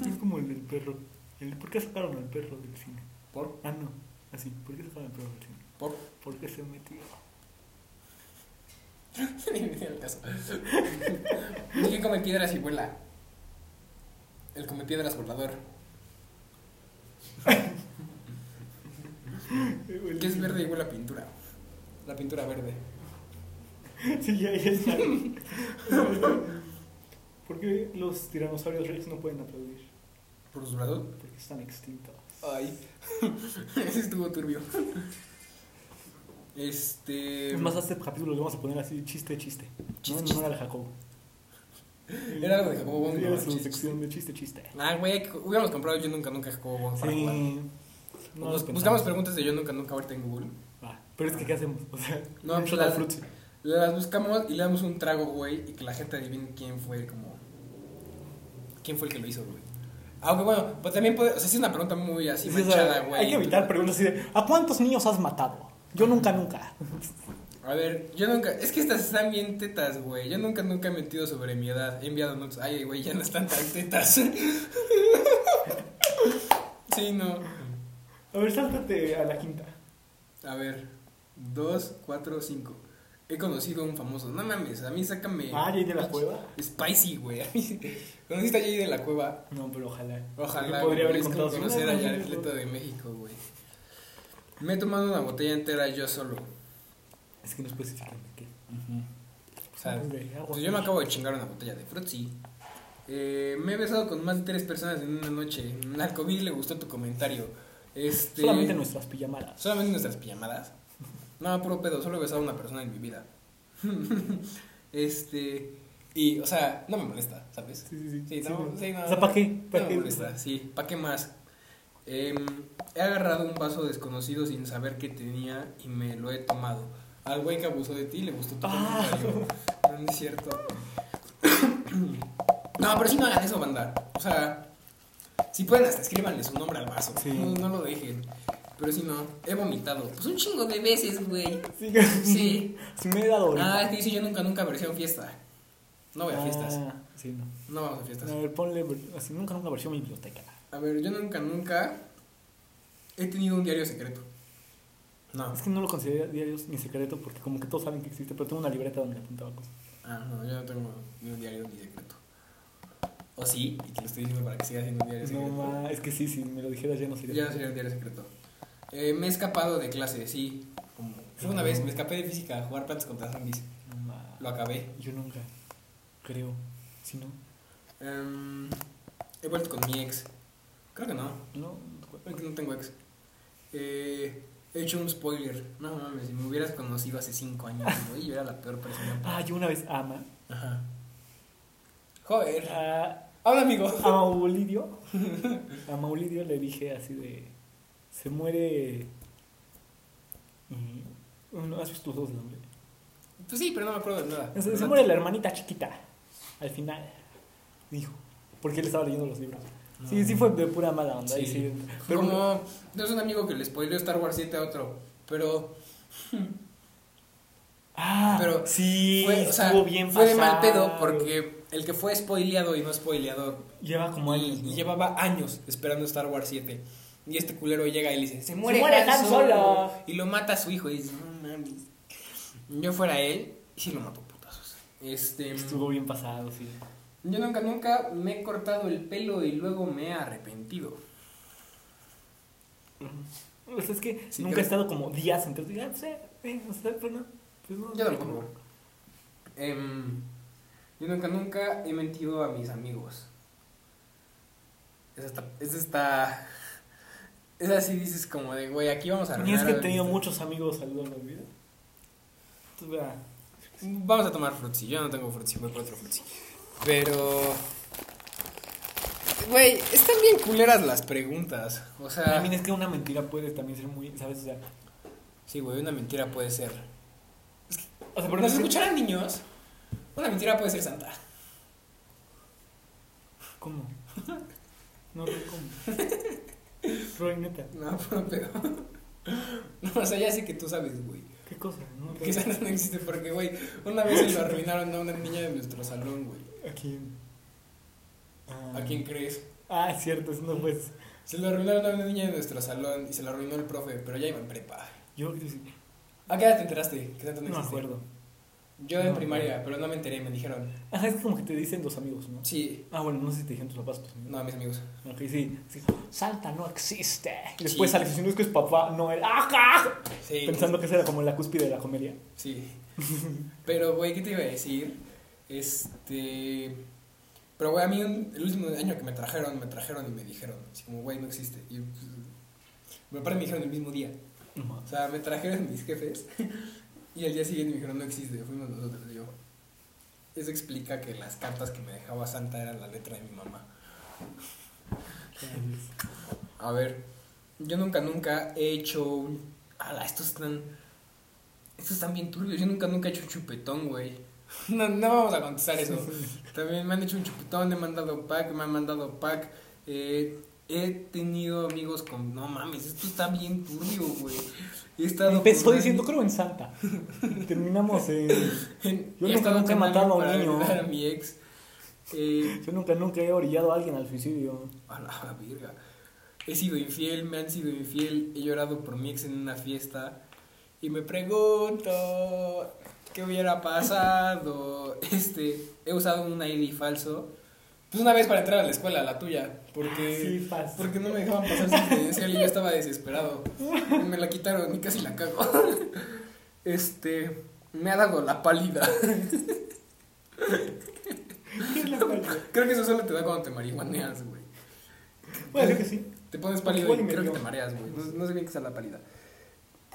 Es como el del perro. El, ¿Por qué sacaron al perro del cine? ¿Por? Ah, no. Así. ¿Por qué sacaron al perro del cine? ¿Por? Porque se metió. Ni al caso. Dije come piedras y vuela. El come piedras volador. ¿Qué es verde y huele a pintura? La pintura verde. Sí, ya, ya está. ¿Por qué los tiranosaurios rex no pueden aplaudir? ¿Por su lado? Porque están extintos. Ay. Ese estuvo turbio. Este. Es más, a este capítulo le vamos a poner así, chiste, chiste. Chiste, no, chiste. no era de Jacobo. Era algo de Jacobo Wong, Era su sección de chiste, chiste. Ah, güey, hubiéramos comprado Yo Nunca Nunca Jacobo Wong para jugar. No buscamos preguntas de Yo Nunca Nunca ahorita en Google. Ah, pero es que, ¿qué hacemos? O sea, No, pues shot la- al frutzi. Las buscamos y le damos un trago, güey, y que la gente adivine quién fue, como. ¿Quién fue el que lo hizo, güey? Aunque bueno, pues también puede. O sea, es una pregunta muy así, Sí, manchada, güey. hay que evitar preguntas así de ¿A cuántos niños has matado? Yo nunca, nunca. A ver, yo nunca. Es que estas están bien tetas, güey. Yo nunca, nunca he mentido sobre mi edad. He enviado notas. Ay, güey, ya no están tan tetas. sí, no. A ver, sáltate a la quinta. A ver, dos, cuatro, cinco. He conocido a un famoso. No mames, a mí sácame. Ah, Jay de la Cueva. Spicy, güey. ¿Conociste a Jay de la Cueva? No, pero ojalá. Ojalá. Podría haber es como conocer a Jared Leto de México, güey. Me he tomado una botella entera yo solo. Es que no especifican de qué. O sea, Ok, agua. pues yo me acabo de chingar una botella de Fruitsy. Eh, me he besado con más de tres personas en una noche. Al COVID le gustó tu comentario. Este, Solamente nuestras pijamadas. Solamente nuestras pijamadas. No, puro pedo, solo he besado a una persona en mi vida. este. Y, o sea, no me molesta, ¿sabes? Sí, sí, sí. Sí, no, sí, no. O sea, ¿para qué? No ¿Para me qué? molesta, sí. ¿Para qué más? Em, he agarrado un vaso desconocido sin saber que tenía y me lo he tomado. Al güey que abusó de ti le gustó tu Ah. No, no es cierto. no, pero sí no hagan eso, banda. O sea, si pueden hasta escríbanle su nombre al vaso. Sí. No, no lo dejen. Pero si no, he vomitado. Pues un chingo de veces, güey. Sí. Sí. Sí me he dado. Ah, es que dice yo nunca, nunca versión fiesta. No voy a fiestas. Ah, sí, no. No vamos a fiestas. A ver, ponle así, nunca, nunca versión biblioteca. A ver, yo nunca, nunca he tenido un diario secreto. No. Es que no lo considero diarios ni secreto porque como que todos saben que existe, pero tengo una libreta donde apuntaba cosas. Ah, no, yo no tengo ni un diario ni secreto. O sí, y te lo estoy diciendo para que siga siendo un diario No, secreto. ma, es que sí, si me lo dijeras ya no sería. Ya no sería un diario secreto. Eh, me he escapado de clase, sí. Como, fue una vez me escapé de física a jugar plantas contra zombies. No, ma. Lo acabé. Yo nunca, creo. Si no, Em, he vuelto con mi ex. Creo que no. no. No tengo ex. Eh, he hecho un spoiler. No mames, si me hubieras conocido hace 5 años, güey, yo era la peor persona. Ah, yo una vez ama. Ajá. Joder. A, Habla, amigo. a Maulidio. A Maulidio le dije así de. Se muere. ¿No has visto los dos hombre? Pues sí, pero no me acuerdo de nada. Se, se muere la hermanita chiquita. Al final. Dijo. Porque él estaba leyendo los libros. Sí, sí fue de pura mala onda. Sí. y sí. Pero como es un amigo que le spoileó Star Wars 7 a otro, pero Ah, pero sí, fue, o sea, estuvo bien fue de mal pasado. pedo porque el que fue spoileado y no spoileador Lleva como años. ¿no? y llevaba años esperando Star Wars 7 y este culero llega y le dice, se muere, muere Han Solo", Solo. y lo mata a su hijo y dice, no mames. Yo fuera él y sí lo mató a putazos. Este, Estuvo bien pasado, sí. Yo nunca, nunca me he cortado el pelo y luego me he arrepentido. O sea, es que Sí, nunca creo- he estado como días entonces diga, eh, o sea, pues no. Pues no Yo tampoco. Em, yo nunca, nunca he mentido a mis amigos. Esa está. Esa está. Esa sí dices como de, güey, aquí vamos a Ni es arruinar que he tenido muchos amigos a lo largo de la vida. Entonces, vea, Vamos a tomar frutzi. Yo no tengo frutzi, voy por otro frutzi. Pero. Güey, están bien culeras las preguntas. O sea. También es que una mentira puede también ser muy, ¿sabes? O sea, Sí, güey, una mentira puede ser. o sea por nos escucharan niños, una mentira puede ser santa. ¿Cómo? No, ¿cómo? Roy, neta, No, pero. No, o sea, ya sé que tú sabes, güey. ¿qué cosa? No, Que Santa no existe porque, güey, una vez se lo arruinaron a una niña de nuestro salón, güey. ¿A quién? Ah. ¿A quién crees? Ah, es cierto, eso no pues. Se lo arruinaron a una niña de nuestro salón y se lo arruinó el profe, pero ya iba en prepa. Yo. ¿A qué edad te enteraste que Santa no me acuerdo. Yo en No, primaria, pero no me enteré, me dijeron. Ajá, es como que te dicen los amigos, ¿no? Sí, Ah, bueno, no sé si te dijeron tus papás. Tus amigos. no, mis amigos. Ok, sí, sí. Santa no existe. Y después Sí. es que es papá, no él. ¡Ajá! Sí. Pensando que esa era como la cúspide de la comedia. Sí. Pero, güey, ¿qué te iba a decir? Este. Pero, güey, a mí un- el último año que me trajeron, me trajeron y me dijeron, así como, güey, no existe. Y pues, me parece me dijeron el mismo día. O sea, me trajeron mis jefes y al día siguiente me dijeron, no existe, fuimos nosotros. Y yo, eso explica que las cartas que me dejaba Santa eran la letra de mi mamá. A ver, yo nunca, nunca he hecho un... Ala, estos están... Estos están bien turbios. Yo nunca, nunca he hecho un chupetón, güey. No, no vamos a contestar eso. También me han hecho un chupetón, he mandado pack, me han mandado pack. Eh, he tenido amigos con... No mames, esto está bien turbio, güey. He estado Empezó con diciendo creo en Santa. Terminamos en. en- Yo he nunca, nunca he matado a un niño. a mi ex. Eh, Yo nunca, nunca he orillado a alguien al suicidio. A la verga. He sido infiel, me han sido infiel, he llorado por mi ex en una fiesta y me pregunto qué hubiera pasado. Este, he usado un ID falso. Pues una vez para entrar a la escuela, la tuya, porque Sí, fácil. porque no me dejaban pasar sin credencial y yo estaba desesperado. Me la quitaron y casi la cago. Este, me ha dado la pálida. Creo que eso solo te da cuando te marihuaneas, güey. Bueno, creo que sí. Te pones pálido y creo que te mareas, güey. No, no sé bien qué sea la pálida.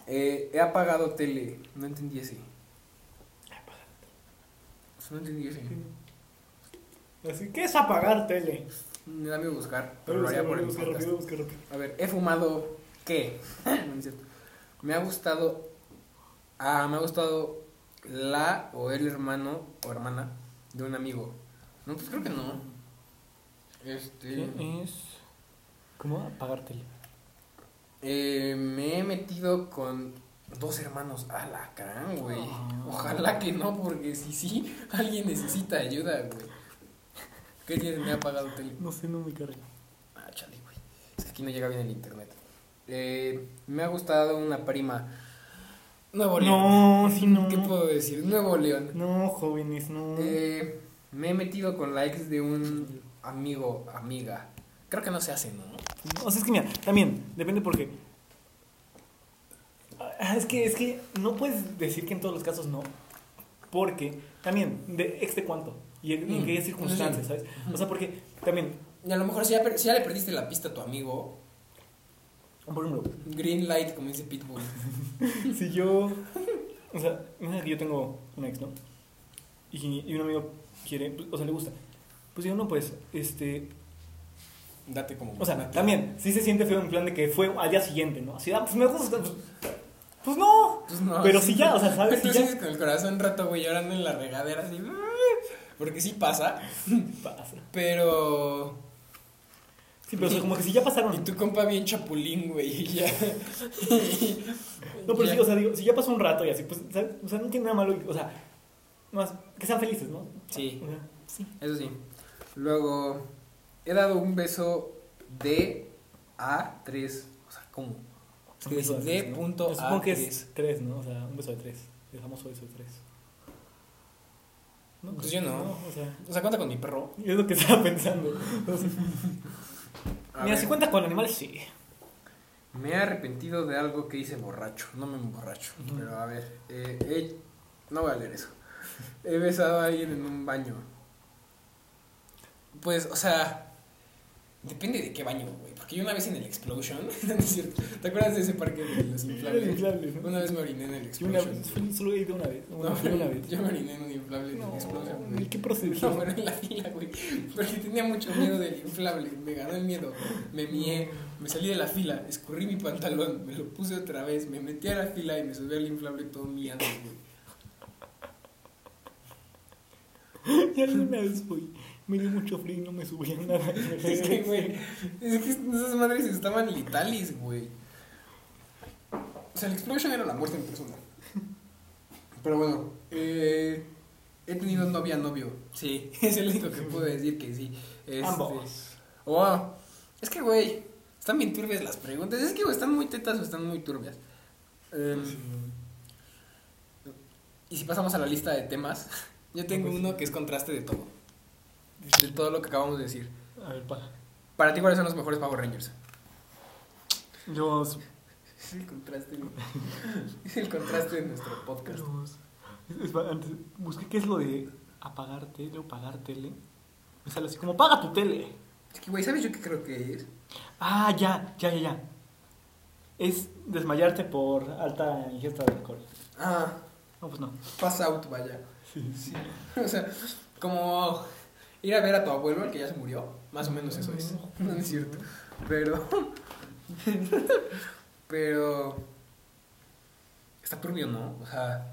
Eh, he apagado tele. No entendí ese. No entendí ese. Así que es apagar tele. Me da miedo buscar, pero lo haría por el busca podcast. rápido, busca rápido. A ver, he fumado. ¿Qué? No es cierto. Me ha gustado. Ah, me ha gustado la o el hermano o hermana de un amigo. No, pues creo que no. Este. ¿Qué es? ¿Cómo apagar tele? Eh, me he metido con dos hermanos a la gran, güey. Ah. Ojalá que no, porque si sí, alguien necesita ayuda, güey. ¿Qué tienes? Me ha apagado tele. No sé, no me carga. Ah, chale, güey. Es que aquí no llega bien el internet. Eh, me ha gustado una prima. Nuevo León. No, sí, no. ¿Qué puedo decir? Nuevo León. No, jóvenes, no. Eh, me he metido con la ex de un amigo, amiga. Creo que no se hace, ¿no? O sea, es que mira, también, depende porque. Ah, Es que, es que no puedes decir que en todos los casos no. Porque, también, de ex de cuánto y en, Mm, qué circunstancias. ¿sabes? O sea, porque también, Y a lo mejor si ya, si ya le perdiste la pista a tu amigo, por ejemplo, green light, como dice Pitbull. si yo. O sea, imagina que yo tengo un ex, ¿no? Y, y un amigo quiere, pues, o sea, le gusta. Pues yo no, pues, este. Date como. O sea, también, sí se siente feo en plan de que fue al día siguiente, ¿no? Así, ah, pues me gusta. Pues, pues no. Pues no, Pero sí, si ya, o sea, ¿sabes? Pero Si tú ya. con el corazón roto, güey, llorando en la regadera así. Porque sí pasa. Pasa. Pero. Sí, pero o sea, como que si ya pasaron. Y tu compa bien chapulín, güey, y ya. No, pero Ya. sí, o sea, digo, si ya pasó un rato y así, pues, ¿sabes? o sea, no tiene nada malo. O sea, más que sean felices, ¿no? Sí. O sea, sí. Eso sí. Luego, he dado un beso de a 3. O sea, ¿cómo? Es que dice de ¿no? punto a Supongo que 3. es tres, ¿no? O sea, un beso de tres. El famoso beso de tres. ¿No? Pues yo no. O sea, O sea, cuenta con mi perro. es lo que estaba pensando. Mira, ver, si cuenta con animales, sí. Me he arrepentido de algo que hice borracho. No me emborracho. Pero a ver, eh, no voy a leer eso. He besado a alguien en un baño. Pues, o sea, depende de qué baño, güey. Porque yo una vez en el Explosion, no es cierto. ¿Te acuerdas de ese parque de los inflables? ¿no? Una vez me oriné en el Yo una Explosion. solo he ido una vez. No, Bueno, fui una vez. Yo me oriné en un inflable en No, el Explosion, ¿y güey. qué procedió? No, pero en la fila, güey. Porque tenía mucho miedo del inflable. Me ganó el miedo. Me mié, me salí de la fila, escurrí mi pantalón, me lo puse otra vez, me metí a la fila y me subí al inflable todo miando, güey. Y alguna vez fui. Me dio mucho frío y no me subía nada. Es que, güey, es que esas madres estaban letales, güey. O sea, el explosion era la muerte en persona. Pero bueno, eh, he tenido novia, novio. Sí, es el único que puedo decir que sí. Este, Ambos. Oh, es que, güey, están bien turbias las preguntas. Es que, güey, están muy tetas o están muy turbias. Em, y si pasamos a la lista de temas, yo tengo Pues- uno que es contraste de todo. De todo lo que acabamos de decir. A ver, pa. Para ti, ¿cuáles son los mejores Power Rangers? Yo. Es el contraste. es el contraste de nuestro podcast. Los- es- es- antes, busqué qué es lo de apagar tele o pagar tele. Me sale así como, paga tu tele. Es que, güey, ¿sabes yo qué creo que es? Ah, ya, ya, ya, ya. Es desmayarte por alta ingesta de alcohol. Ah, No, pues no. pass out, vaya. Sí, sí. O sea, como ir a ver a tu abuelo, el que ya se murió. Más o menos eso es. No es cierto. Pero. Pero. Está turbio, ¿no? O sea,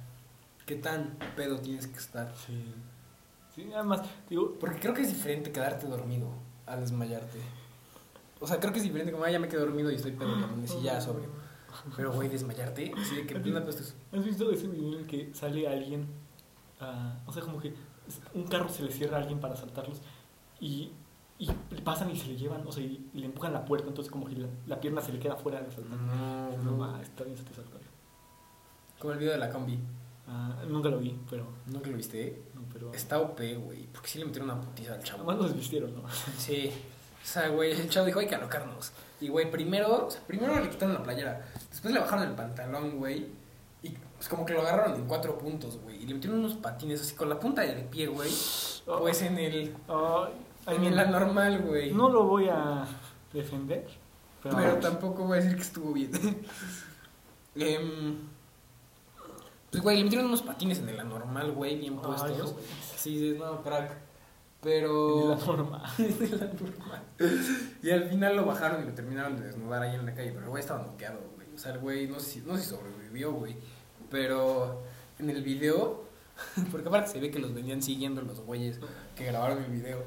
¿qué tan pedo tienes que estar? Sí. Sí, además, digo, Porque creo que es diferente quedarte dormido a desmayarte. O sea, creo que es diferente como, ah, ya me quedé dormido y estoy pedo, amanecí ya sobre. Pero, güey, desmayarte, así de que ¿has visto ese video en el que sale alguien? ah, o sea, como que un carro se le cierra a alguien para asaltarlos y, y pasan y se le llevan, o sea, y, y le empujan la puerta, entonces como que la, la pierna se le queda fuera del asaltante. No, No, no. ma, está bien satisfactorio. Como el video de la combi. Ah, nunca lo vi, pero. ¿Nunca lo viste? No, pero Está OP, güey. Porque sí le metieron una putiza al chavo. Además los desvistieron, ¿no? Sí. O sea, güey, el chavo dijo, hay que alocarnos. Y, güey, primero, o sea, primero le quitaron la playera. Después le bajaron el pantalón, güey. Pues como que lo agarraron en cuatro puntos, güey. Y le metieron unos patines así con la punta del pie, güey. Pues en el... Ay, En la normal, güey. No lo voy a defender, pero. Pero tampoco voy a decir que estuvo bien. Em, pues, güey, le metieron unos patines en el anormal, güey, bien puestos. güey. Sí, dices, no, crack. Pero... Es la norma. de la normal. Y al final lo bajaron y lo terminaron de desnudar ahí en la calle. Pero el güey estaba noqueado, güey. O sea, el güey no sé si, no sé si sobrevivió, güey. Pero en el video, porque aparte se ve que los venían siguiendo los güeyes que grabaron el video.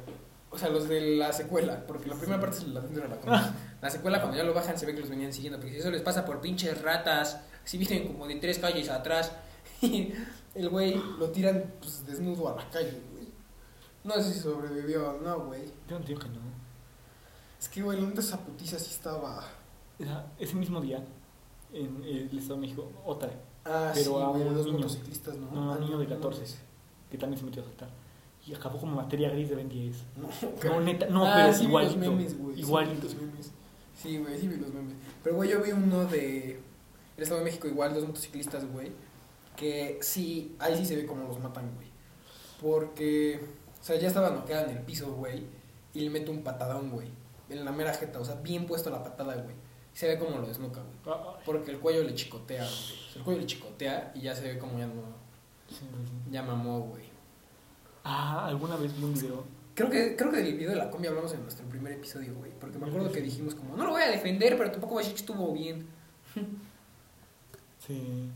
O sea, los de la secuela, porque la primera parte es la de la. La secuela, cuando ya lo bajan, se ve que los venían siguiendo. Porque si eso les pasa por pinches ratas, si vienen como de tres calles atrás, y el güey lo tiran pues, desnudo a la calle, güey. No sé si sobrevivió o no, güey. Yo entiendo que no. Es que, güey, neta esa putiza sí estaba. Ese mismo día, en el Estado de México, otra, Ah, Pero a güey, un los niño. motociclistas, ¿no? No, a un Ah, niño de no, 14. que también se metió a saltar. Y acabó como materia gris de Ben 10. No, No, neta, no, Ah, pero sí vi igualito. los memes, güey. igualito. Sí, vi los memes. Sí, güey, sí vi los memes. Pero, güey, yo vi uno de. El Estado de México, igual, dos motociclistas, güey. Que sí, ahí sí se ve cómo los matan, güey. Porque, o sea, ya estaba noqueada en el piso, güey. Y le mete un patadón, güey. En la mera jeta, o sea, bien puesto la patada, güey. Y se ve como lo desnuca, güey. Ah, ah, Porque el cuello le chicotea, güey. El cuello le chicotea y ya se ve como ya no. sí, sí, sí. Ya mamó, güey. Ah, alguna vez vi un video. Creo que, creo que del video de la combi hablamos en nuestro primer episodio, güey. Porque me acuerdo que dijimos como, no lo voy a defender, pero tampoco voy a decir que estuvo bien. Sí.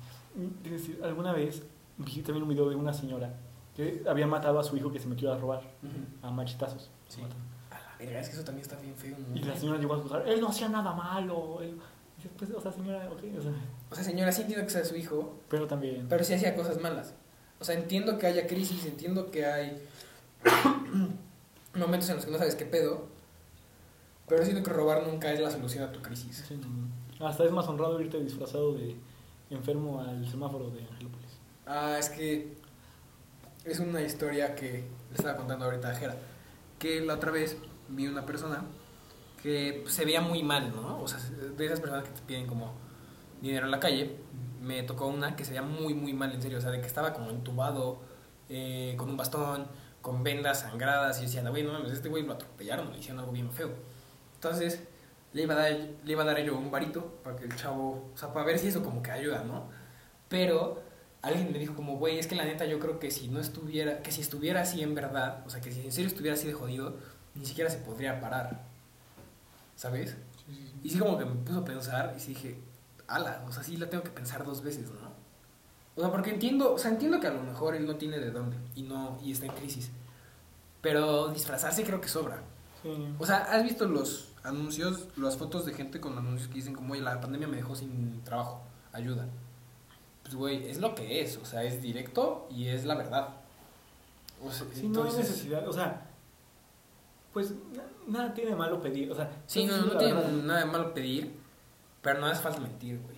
Alguna vez vi también un video de una señora que había matado a su hijo que se metió a robar a machetazos. Sí. Mataron. Verga, es que eso también está bien feo, ¿no? Y la señora llegó a juzgar, él no hacía nada malo. Él... Pues, o sea, señora, ok, o sea, O sea, señora, sí entiendo que sea su hijo, pero también. pero sí hacía cosas malas. O sea, entiendo que haya crisis, entiendo que hay momentos en los que no sabes qué pedo, pero siento que robar nunca es la solución a tu crisis. Sí, no. Hasta es más honrado irte disfrazado de enfermo al semáforo de Angelópolis. Ah, es que es una historia que le estaba contando ahorita a Jera. Que la otra vez vi una persona que se veía muy mal, ¿no? O sea, de esas personas que te piden como dinero en la calle, me tocó una que se veía muy, muy mal, en serio. O sea, de que estaba como entubado, eh, con un bastón, con vendas sangradas. Y yo decía, güey, no mames, este güey lo atropellaron, le hicieron algo bien feo. Entonces, le iba a dar, le iba a dar yo un varito para que el chavo, o sea, para ver si eso como que ayuda, ¿no? Pero alguien me dijo como, güey, es que la neta yo creo que si no estuviera, que si estuviera así en verdad, o sea, que si en serio estuviera así de jodido, ni siquiera se podría parar. ¿Sabes? Y sí como que me puso a pensar y sí dije, ala, o sea, sí la tengo que pensar dos veces, ¿no? O sea, porque entiendo, o sea, entiendo que a lo mejor él no tiene de dónde y no y está en crisis. Pero disfrazarse creo que sobra. O sea, ¿has visto los anuncios, las fotos de gente con anuncios que dicen como, oye, la pandemia me dejó sin trabajo, ayuda? Pues, güey, es lo que es, o sea, es directo y es la verdad. O sea, Sí, no hay entonces- necesidad, o sea, pues na- nada tiene de malo pedir, o sea, Sí, no, no tiene verdad- nada de malo pedir, pero no hace falta mentir, güey.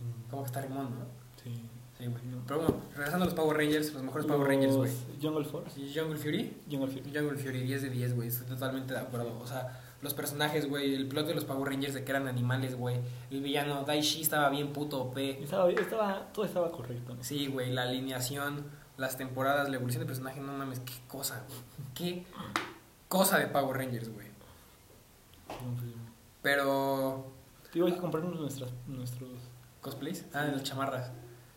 Mm, Como que está rimón, ¿no? Sí. Sí, güey. Pero bueno, regresando a los Power Rangers, los mejores Power Rangers, güey. Jungle Force. ¿Y Jungle Fury? Jungle Fury. Jungle Fury, 10 de 10, güey. Estoy totalmente de acuerdo. O sea, los personajes, güey. El plot de los Power Rangers de que eran animales, güey. El villano Daishi estaba bien puto OP. Estaba, estaba, todo estaba correcto. ¿no? Sí, güey. La alineación, las temporadas, la evolución de personaje, no mames, qué cosa, güey. Qué cosa de Power Rangers, güey. Pero. Digo, hay que comprarnos nuestras, nuestros... ¿Cosplays? Ah, de las chamarras.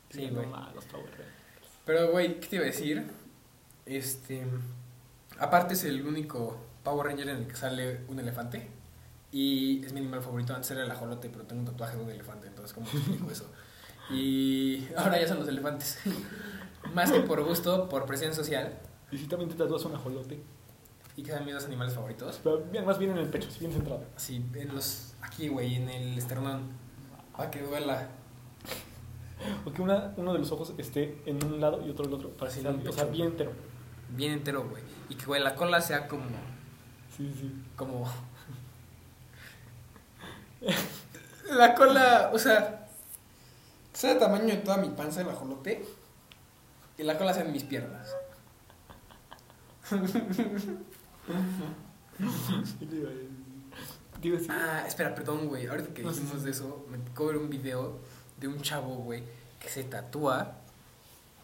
Sí, güey. malos Power Rangers. Pero, güey, ¿qué te iba a decir? Este. Aparte, es el único Power Ranger en el que sale un elefante. Y es mi animal favorito. Antes era el ajolote, pero tengo un tatuaje de un elefante. Entonces, ¿cómo te explico eso? Y ahora ya son los elefantes. Más que por gusto, por presión social. Y si también te tatúas un ajolote. Y que son mis dos animales favoritos. Pero bien, más bien en el pecho, bien centrado. Así, en los. Aquí, güey, en el esternón. Para que duela. O que una, uno de los ojos esté en un lado y otro en el otro. Para que Sí, sea, en el o sea, bien entero. Bien entero, güey. Y que, güey, la cola sea como. Sí, sí. como la cola, o sea, sea el tamaño de toda mi panza el ajolote y la cola en mis piernas. Ah, espera, perdón, güey. Ahorita que dijimos de eso, me ver un video de un chavo, güey, que se tatúa.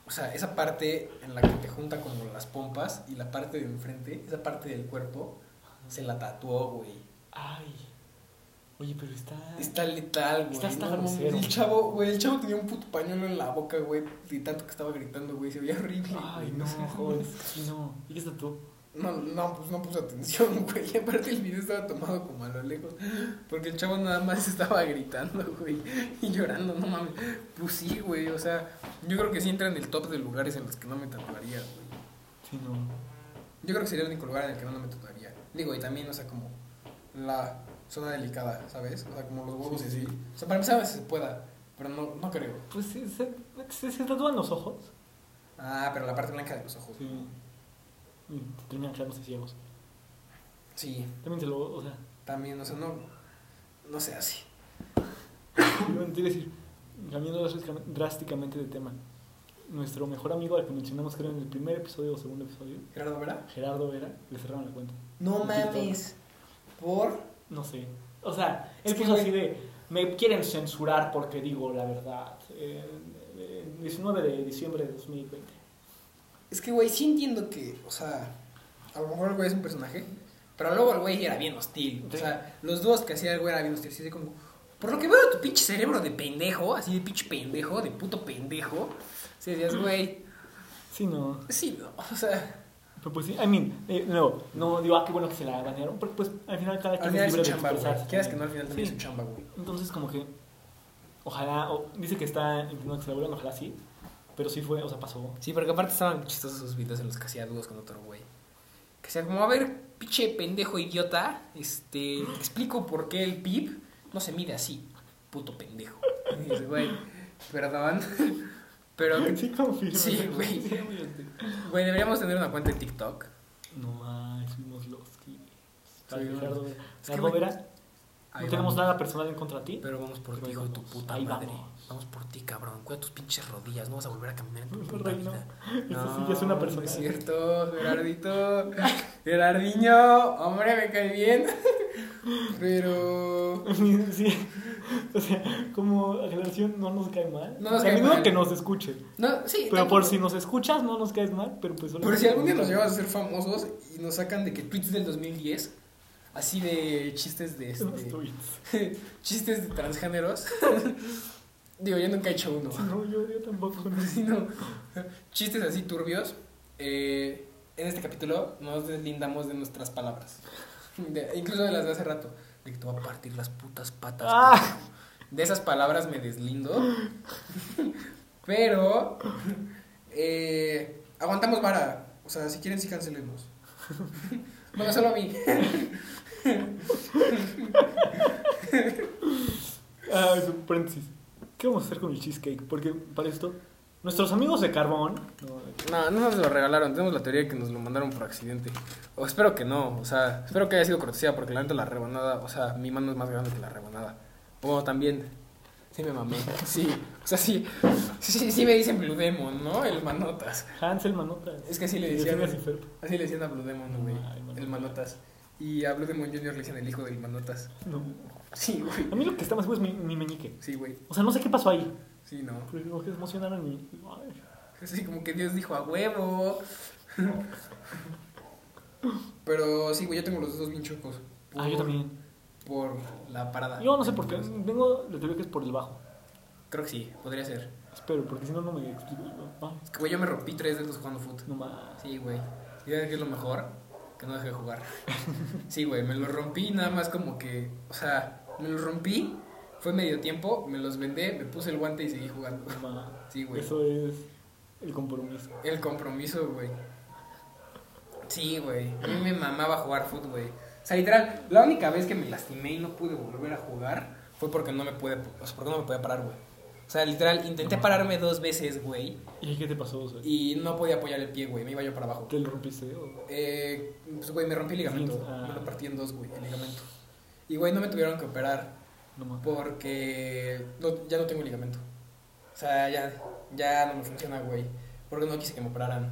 O sea, esa parte en la que te junta como las pompas y la parte de enfrente, esa parte del cuerpo, se la tatuó, güey. Ay. Oye, pero está. Está letal, güey. Está hasta no grosero. El chavo, güey, el chavo tenía un puto pañuelo en la boca, güey, de tanto que estaba gritando, güey. Se veía horrible. Ay, no, joder. Sí, no. ¿Y qué está tú? No, no, pues no puse atención, güey. Y aparte el video estaba tomado como a lo lejos. Porque el chavo nada más estaba gritando, güey. Y llorando, no mames. Pues sí, güey. O sea, yo creo que sí entra en el top de lugares en los que no me tatuaría, güey. Sí, no. Yo creo que sería el único lugar en el que no me tatuaría. Digo, y también, o sea, como la zona delicada, ¿sabes? O sea, como los huevos y sí. así. O sea, para empezar a veces se pueda, pero no, no creo. Pues sí, se, se, se tatúan los ojos. Ah, pero la parte blanca de los ojos. Sí. Y te terminan quedándose ciegos. Sí, También se lo. O sea. también, o sea, no, no sé así. A decir, cambiando drástica- drásticamente de tema. Nuestro mejor amigo al que mencionamos, creo, en el primer episodio o segundo episodio, Gerardo Vera. Gerardo Vera, le cerraron la cuenta. No mames. ¿Por? No sé. O sea, él Es puso así de. Me quieren censurar porque digo la verdad. Eh, eh, 19 de diciembre de 2020. Es que, güey, sí entiendo que, o sea, a lo mejor el güey es un personaje, pero luego el güey era bien hostil. O sea, los dos que hacía el güey era bien hostil. Así de como, por lo que veo tu pinche cerebro de pendejo, así de pinche pendejo, de puto pendejo. Si decías, güey, Sí, no. sí, no, o sea, Pero pues sí, I mean, eh, no, no digo, ah, qué bueno que se la banearon, porque pues al final cada quien es libre de chamba, expresarse. Quieras que no, al final también Sí. es su chamba, güey. Entonces como que, ojalá, o- dice que está intentando que se la vuelvan, ojalá sí, pero sí fue, o sea, pasó. Sí, porque aparte estaban chistosos sus videos en los que hacía dúos con otro güey. Que sea como, a ver, pinche pendejo idiota, este, te explico por qué el PIB no se mide así, puto pendejo. Y dices, güey, perdón, pero, Sí, confirmo. Sí, güey. Güey, deberíamos tener una cuenta de TikTok. No más, fuimos los que. Sí, Gerardo, que, Gerardo güey, Vera, no tenemos vamos. nada personal en contra de ti. Pero vamos por ti, hijo de tu puta ahí madre. vamos. Vamos. por ti, cabrón. Cuida tus pinches rodillas. No vas a volver a caminar en tu puta Rey, no. vida. Eso sí ya es una no persona. es cierto, Gerardito. Gerardiño, hombre, me cae bien. Pero. Sí. O sea, como generación no nos cae mal. No nos cae mal. que nos escuchen. No, sí. Pero por si nos escuchas, no nos caes mal. Pero pues. Pero si algún día nos llevamos a ser famosos y nos sacan de que tweets del 2010, así de chistes de este, tweets. chistes de transgéneros. Digo, yo nunca he hecho uno. No, yo, yo tampoco. no. Sí, no. Chistes así turbios. eh, en este capítulo nos deslindamos de nuestras palabras. De- incluso de las de hace rato. De que te voy a partir las putas patas. Ah. De esas palabras me deslindo. Pero. eh, aguantamos vara. O sea, si quieren, sí cancelemos. Bueno, solo a mí. Ah, es un paréntesis. ¿Qué vamos a hacer con el cheesecake? Porque para esto, nuestros amigos de Carbón. no, No, no nos lo regalaron. Tenemos la teoría de que nos lo mandaron por accidente. O espero que no. O sea, espero que haya sido cortesía porque la neta la rebanada, o sea, mi mano es más grande que la rebanada. O también, sí me mamé. Sí, o sea, sí. Sí, sí, sí me dicen Blue Demon, ¿no? El manotas. Hansel Manotas. Es que así le decían. Así le decían a Blue Demon, güey. Ay, Manotas. El manotas. Y a Blue Demon Jr. le decían el hijo del manotas. No. Sí, güey. A mí lo que está más bueno es mi, mi meñique. Sí, güey. O sea, no sé qué pasó ahí. Sí, no. Como que emocionaron y. Así como que Dios dijo a huevo. Pero sí, güey, yo tengo los dedos bien chocos. Ah, yo Por- también. Por la parada. Yo no sé por qué. Tengo la teoría que es por el bajo. Creo que sí, podría ser. Espero, porque si no, no me explico. Ay, Es que, güey, yo me rompí tres dedos jugando fútbol. no más. Sí, güey. ¿Y sabes qué es lo mejor? Que no dejé de jugar. Sí, güey, me lo rompí nada más como que. O sea, me lo rompí, fue medio tiempo, me los vendé, me puse el guante y seguí jugando. Más. Sí, güey. Eso es el compromiso. El compromiso, güey. Sí, güey. A mí me mamaba jugar fútbol, güey. O sea, literal, la única vez que me lastimé y no pude volver a jugar fue porque no me pude, o sea, porque no me podía parar, güey. O sea, literal, intenté pararme dos veces, güey, ¿Y qué te pasó? Sea, y no podía apoyar el pie, güey. Me iba yo para abajo. ¿Te lo rompiste? O... Eh, pues, güey, me rompí el ligamento. Ah. Me lo partí en dos, güey, el ligamento. Y, güey, no me tuvieron que operar No porque no- ya no tengo ligamento. O sea, ya, ya no me funciona, güey. Porque no quise que me operaran.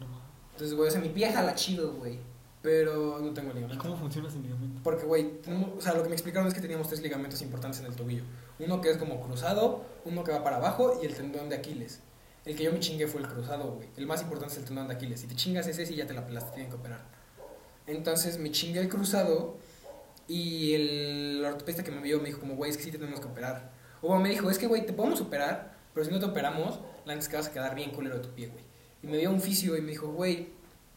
No. Entonces, güey, o sea, mi pie jala chido, güey. Pero no tengo ¿Y ligamento. cómo funciona sin ligamento? Porque, güey, tenemos- o sea, lo que me explicaron es que teníamos tres ligamentos importantes en el tobillo. Uno que es como cruzado, uno que va para abajo y el tendón de Aquiles. El que yo me chingué fue el cruzado, güey. El más importante es el tendón de Aquiles. Si te chingas ese, sí ya te la pelaste, tienen que operar. Entonces me chingué el cruzado y el ortopedista que me vio me dijo como, güey, es que sí te tenemos que operar. O me dijo, es que, güey, te podemos operar, pero si no te operamos, la neta es que vas a quedar bien culero de tu pie, güey. Y me dio un fisio y me dijo, güey,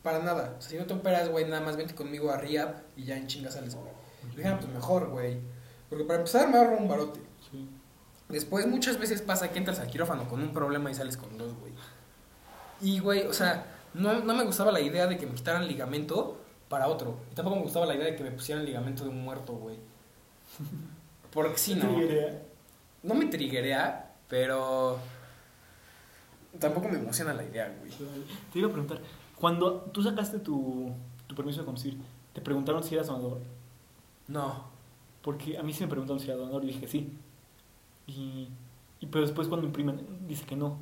para nada. O sea, si no te operas, güey, nada más vente conmigo a Rehab y ya en chinga sales, güey. Le dije, ah, pues mejor, güey. Porque para empezar me ahorro un barote. Sí. Después muchas veces pasa que entras al quirófano con un problema y sales con dos, güey. Y, güey, o sea, no, no me gustaba la idea de que me quitaran ligamento para otro. Y tampoco me gustaba la idea de que me pusieran ligamento de un muerto, güey. Porque si no, no me triguea, pero tampoco me emociona la idea, güey. Te iba a preguntar, cuando tú sacaste tu, tu permiso de conducir, ¿te preguntaron si eras donador? No. Porque a mí sí me preguntaron si era donador y dije que sí. Y, y pero después cuando imprimen dice que no,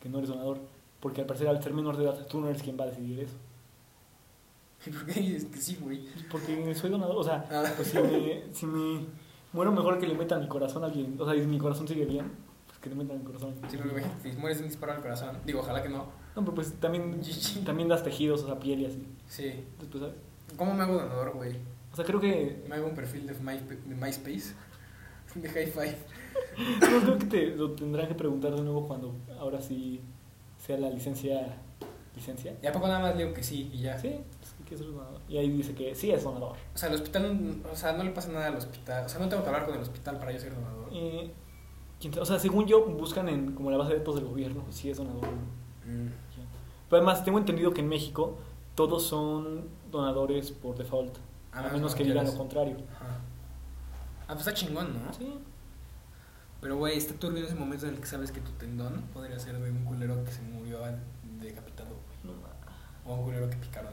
que no eres donador. Porque al parecer al ser menor de edad tú no eres quien va a decidir eso. ¿Y por qué dices que sí, güey? Porque soy donador, o sea, Ah. pues si me, si me muero mejor que le metan mi corazón a alguien, o sea, y mi corazón sigue bien, pues que le metan mi corazón. Sí, porque imagínate, si mueres un disparo al corazón. Digo, ojalá que no. No, pero pues también, también das tejidos, o sea, piel y así. Sí. Después, ¿sabes? ¿Cómo me hago donador, güey? O sea, creo que Me hago un perfil de, My, de MySpace. De Hi-Fi. No, creo que te lo tendrán que preguntar de nuevo cuando ahora sí sea la licencia. ¿Licencia? Y a poco nada más digo que sí y ya. Sí, es. Y ahí dice que sí es donador. O sea, el hospital, o sea, no le pasa nada al hospital. O sea, no tengo que hablar con el hospital para yo ser donador. Eh, o sea, según yo, buscan en como la base de datos del gobierno si es donador o no. Mm. Pero además, tengo entendido que en México todos son donadores por default. Ah, A no, menos no que digan lo contrario. Ajá. Ah, pues está chingón, ¿no? Sí. Pero, güey, está turbio ese momento en el que sabes que tu tendón podría ser de un culero que se murió decapitado, güey. No O un culero que picaron.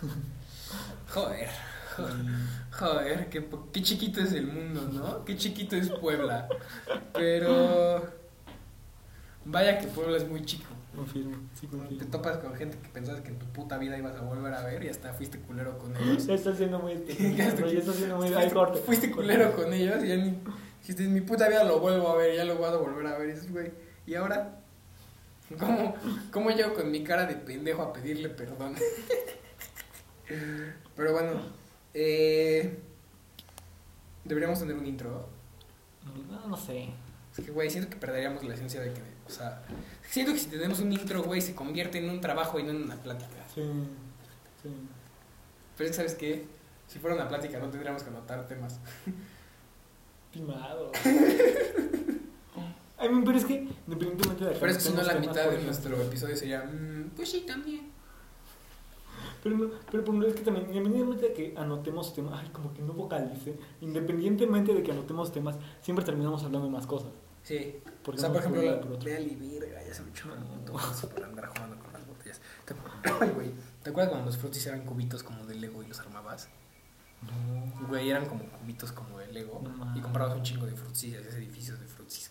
Joder. Joder. Mm. Qué, chiquito es el mundo, ¿no? Qué chiquito es Puebla. Pero. Vaya que Puebla es muy chico. Confirmo, sí, Te confirmo. topas con gente que pensabas que en tu puta vida ibas a volver a ver y hasta fuiste culero con ellos. Ya está siendo muy Ya está- ya está siendo muy ay, corte. Fuiste culero con ellos y ya ni. Dijiste, en mi puta vida lo vuelvo a ver, ya lo voy a volver a ver. Y dices, güey, ¿y ahora? ¿Cómo, ¿Cómo llego con mi cara de pendejo a pedirle perdón? Pero bueno, eh, deberíamos tener un intro. No, no sé. Es que, güey, siento que perderíamos la esencia de que, o sea, siento que si tenemos un intro, güey, se convierte en un trabajo y no en una plática. Sí. Sí. Pero es que, ¿sabes qué? Si fuera una plática no tendríamos que anotar temas. Timado. Ay, pero es que, independientemente de Pero es que si no la mitad de nuestro episodio sería, mm, pues sí, también. Pero, no- pero por ejemplo, es que también, independientemente de que anotemos temas, ay, como que no vocalice, independientemente de que anotemos temas, siempre terminamos hablando de más cosas. Sí. Porque o sea, no por ejemplo, un la lado por y verga, ya se me echó el puto brazo por andar jugando con las botellas. ¿Te, ay, güey, ¿te acuerdas cuando los frutis eran cubitos como de Lego y los armabas? No. Güey, eran como cubitos como de Lego No y comprabas un chingo de frutis y hacías edificios de frutis.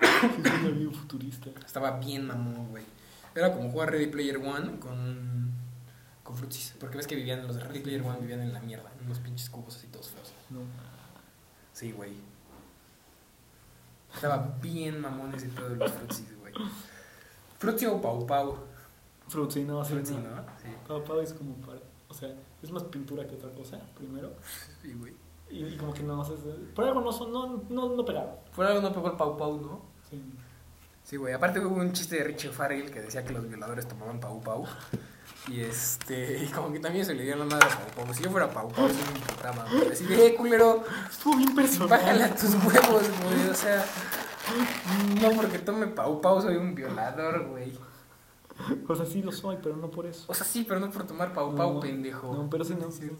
Bien futurista. Estaba bien mamón, güey. Era como jugar Ready Player One con, con. Porque ves que vivían, los de Ready Player One vivían en la mierda, en unos pinches cubos así todos feos. No. Sí, güey. Estaba bien mamón ese pedo de los frutis, güey. Frutti o Pau Pau. Fruitsy, no, sí, Frutti, no. ¿no? Sí. Pau Pau es como para, o sea, es más pintura que otra cosa, primero. Sí, güey. Y, y como que no, o sea, por algo no, son, no, no, no pegaron. Por algo no pegó el Pau Pau, ¿no? Sí. Sí, güey. Aparte hubo un chiste de Richie Farrell que decía que los violadores tomaban Pau Pau. Y este, y como que también se le dio la madre a Pau Pau. Si yo fuera Pau Pau, sí me imputaba, güey. Así de, eh, culero, Estuvo bien personal. bájale a tus huevos, güey. O sea, no porque tome Pau Pau soy un violador, güey. O sea, sí lo soy, pero no por eso. O sea, sí, pero no por tomar Pau Pau, No, pendejo. No, pero sí no. Sí.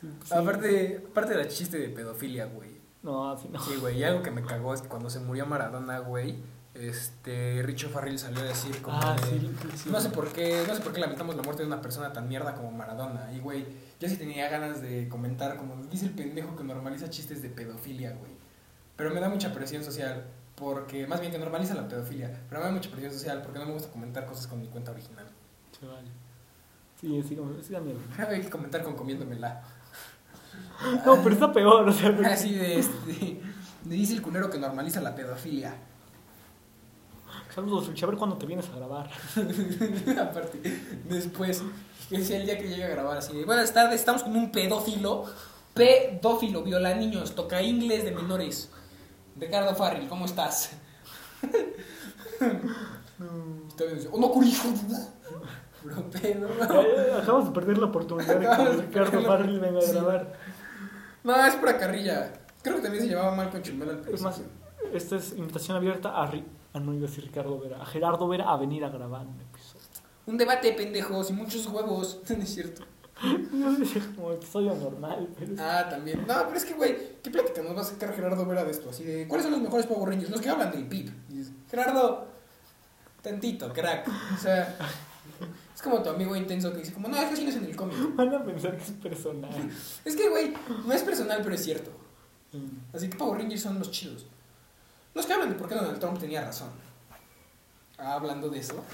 Sí, sí. Aparte, aparte del chiste de pedofilia, güey. No, sí, no. Sí, güey, y algo que me cagó es que cuando se murió Maradona, güey, este, Richo Farrell salió a decir como Ah, de, sí, sí. no sé por qué, no sé por qué lamentamos la muerte de una persona tan mierda como Maradona. Y güey, yo sí tenía ganas de comentar como dice el pendejo que normaliza chistes de pedofilia, güey. Pero me da mucha presión social porque más bien que normaliza la pedofilia, pero me da mucha presión social porque no me gusta comentar cosas con mi cuenta original. Chaval. Sí, sí, como, sí miedo. Hay que comentar con comiéndomela. No, pero está peor, o sea, porque- Así de este de dice el culero que normaliza la pedofilia. Saludos, Rich, a ver cuándo te vienes a grabar. Aparte, después, decía el día que llega a grabar así de, buenas tardes, estamos con un pedófilo, pedófilo, viola niños, toca inglés de menores. Ricardo Farrell, ¿cómo estás? No. Está bien, oh, no, curijo. Bro, pedo. Eh, Acabamos de perder la oportunidad de que Ricardo Farrell venga a Sí. grabar. No, es pura carrilla. Creo que también se llevaba mal con Chumel al Es más, esta es invitación abierta a, No iba a decir Ricardo Vera, a Gerardo Vera a venir a grabar un episodio. Un debate, pendejos, y muchos huevos. No es cierto. Yo como episodio normal, pero Ah, también. No, pero es que, güey, ¿qué plática nos va a sacar Gerardo Vera de esto? Así de, ¿cuáles son los mejores Power Rangers? Los que hablan del PIB. Dices, Gerardo, tantito, crack. O sea, es como tu amigo intenso que dice, como, no, es que no es en el cómic. van a pensar que es personal. Es que, güey, no es personal, pero es cierto. Mm. Así que Power Rangers son los chidos. Los que hablan de por qué Donald Trump tenía razón. Hablando de eso,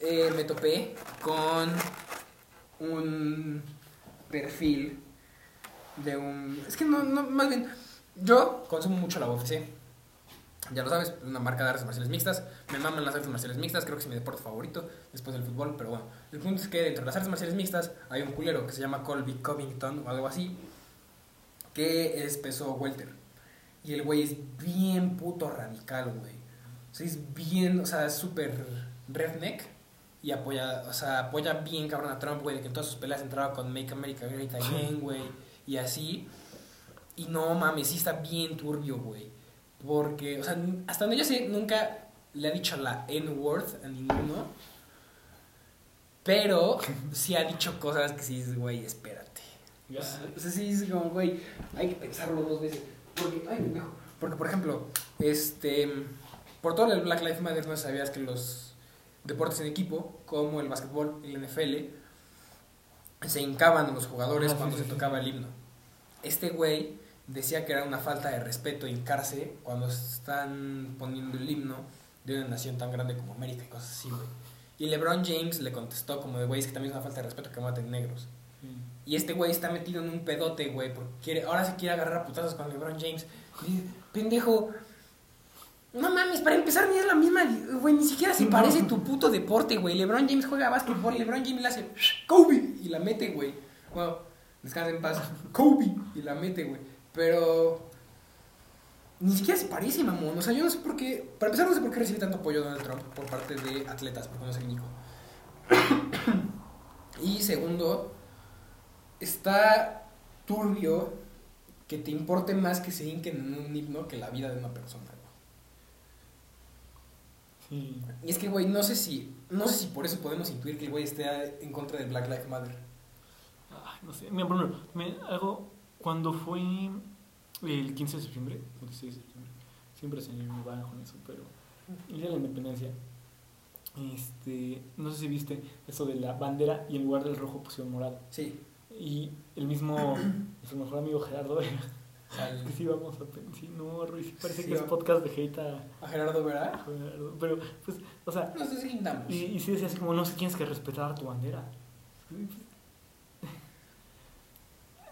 eh, me topé con un perfil de un... Es que no, no, más bien, yo consumo mucho la UFC. Ya lo sabes, una marca de artes marciales mixtas. Me maman las artes marciales mixtas, creo que es mi deporte favorito después del fútbol, pero bueno. El punto es que dentro de las artes marciales mixtas hay un culero que se llama Colby Covington o algo así, que es peso welter. Y el güey es bien puto radical, güey. O sea, es bien, o sea, es súper redneck y apoya, o sea, apoya bien cabrón a Trump, güey, de que en todas sus peleas entraba con Make America Great Again, güey, y así. Y no mames, sí está bien turbio, güey. Porque, o sea, hasta donde yo sé, nunca le ha dicho la N-word a ninguno. Pero sí ha dicho cosas que sí güey, espérate. O sea, sí es como, güey, hay que pensarlo dos veces. Porque, ay, pendejo. Porque, por ejemplo, este. Por todo el Black Lives Matter, no sabías que los deportes en equipo, como el básquetbol y el NFL, se hincaban los jugadores Ah, cuando sí, se sí. tocaba el himno. Este güey decía que era una falta de respeto hincarse cuando están poniendo el himno de una nación tan grande como América y cosas así, güey. Y LeBron James le contestó como de, güey, es que también es una falta de respeto que maten negros. Y este güey está metido en un pedote, güey, porque quiere, ahora se quiere agarrar a putazos con LeBron James. Pendejo, no mames, para empezar ni es la misma, güey, ni siquiera se parece tu puto deporte, güey. LeBron James juega básquetbol, LeBron James le hace Kobe y la mete, güey. Bueno, descansa en paz. Kobe y la mete, güey. Pero ni siquiera se parece, mamón. O sea, yo no sé por qué, para empezar no sé por qué recibe tanto apoyo Donald Trump por parte de atletas, porque no es el único. y segundo, está turbio que te importe más que se hinquen en un himno que la vida de una persona. güey. Sí. Y es que, güey, no sé si, no sé si por eso podemos intuir que el güey esté en contra de Black Lives Matter. Ay, no sé. Mira, ejemplo, me, algo. Cuando fue el 15 de septiembre, el 16 de septiembre, siempre se me va con eso, pero. El día de la independencia. Este. No sé si viste eso de la bandera y en lugar del rojo pusieron morado. Sí. Y el mismo. su mejor amigo Gerardo. El- que sí, vamos a. Sí, no, Ruiz, parece Sí, que es podcast de hate a a Gerardo Verá. a Gerardo. Pero, pues, o sea. Nos deslindamos. Y, y sí decía así como, no sé, tienes que respetar tu bandera.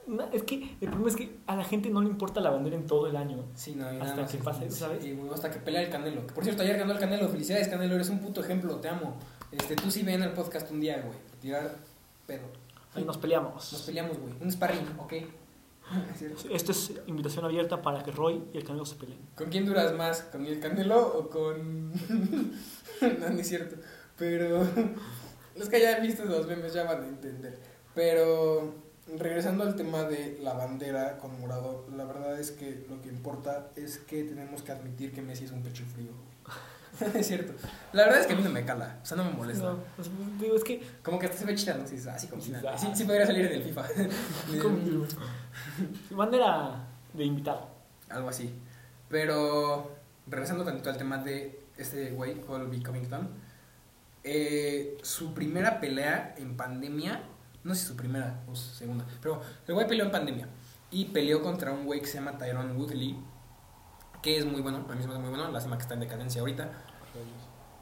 No, es que el problema es que a la gente no le importa la bandera en todo el año. Sí, no, y Hasta nada más que pase, ¿sabes? güey, hasta que pelea el Canelo. Por cierto, ayer ganó el Canelo. Felicidades, Canelo. Eres un puto ejemplo. Te amo. Este, tú sí ven el podcast un día, güey. Tirar pedo. Ahí nos peleamos. Nos peleamos, güey. Un sparring, ¿ok? Es cierto. Esto es invitación abierta para que Roy y el Canelo se peleen. ¿Con quién duras más? ¿Con el Canelo o con.? no, no es cierto. Pero. Los que hayan visto los memes ya van a entender. Pero. Regresando al tema de la bandera con morado, la verdad es que lo que importa es que tenemos que admitir que Messi es un pecho frío. es cierto. La verdad es que a mí no me cala, o sea, no me molesta. No, pues, digo, es que. Como que hasta se ve chida, ¿no? Sí, así como si Sí. Sí, podría salir en el FIFA. bandera de invitado. Algo así. Pero, regresando tantito al tema de este güey, Colby Covington, eh, su primera pelea en pandemia, no sé si su primera o su segunda, pero el güey peleó en pandemia y peleó contra un güey que se llama Tyrone Woodley, que es muy bueno, a mí se me hace muy bueno, lástima que está en decadencia ahorita,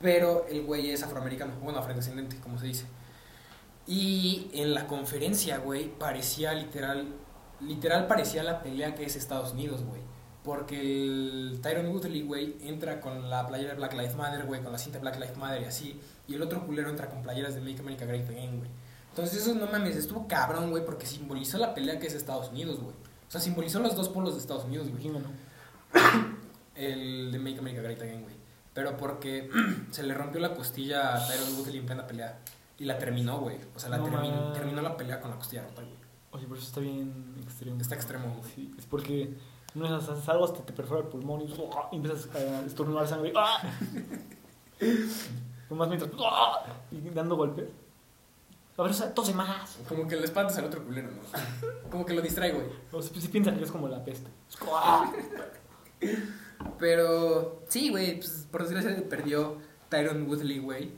pero el güey es afroamericano, bueno, afrodescendente, como se dice. Y en la conferencia, güey, parecía literal, literal parecía la pelea que es Estados Unidos, güey. Porque el Tyron Woodley, güey, entra con la playera de Black Lives Matter, güey, con la cinta Black Lives Matter y así. Y el otro culero entra con playeras de Make America Great Again, güey. Entonces eso no mames, estuvo cabrón, güey, porque simbolizó la pelea que es Estados Unidos, güey. O sea, simbolizó los dos polos de Estados Unidos, güey. El de Make America Great Again, güey. Pero porque se le rompió la costilla a Tyron Woodley en plena pelea. Y la terminó, güey. O sea, la No terminó, terminó la pelea con la costilla rota, güey. Oye, pero eso está bien extremo. Está extremo, güey. Sí, es porque no es haces algo hasta te perfora el pulmón y, ¡ah! y empiezas a estornudar sangre. ¡Ah! Nomás mientras. ¡ah! Y dando golpes. A ver, o sea, tose más. Como que le espantas al otro culero, ¿no? Como que lo distrae, güey. O si, si piensan que es como la peste. Pero sí, güey, pues, por desgracia perdió Tyron Woodley, güey.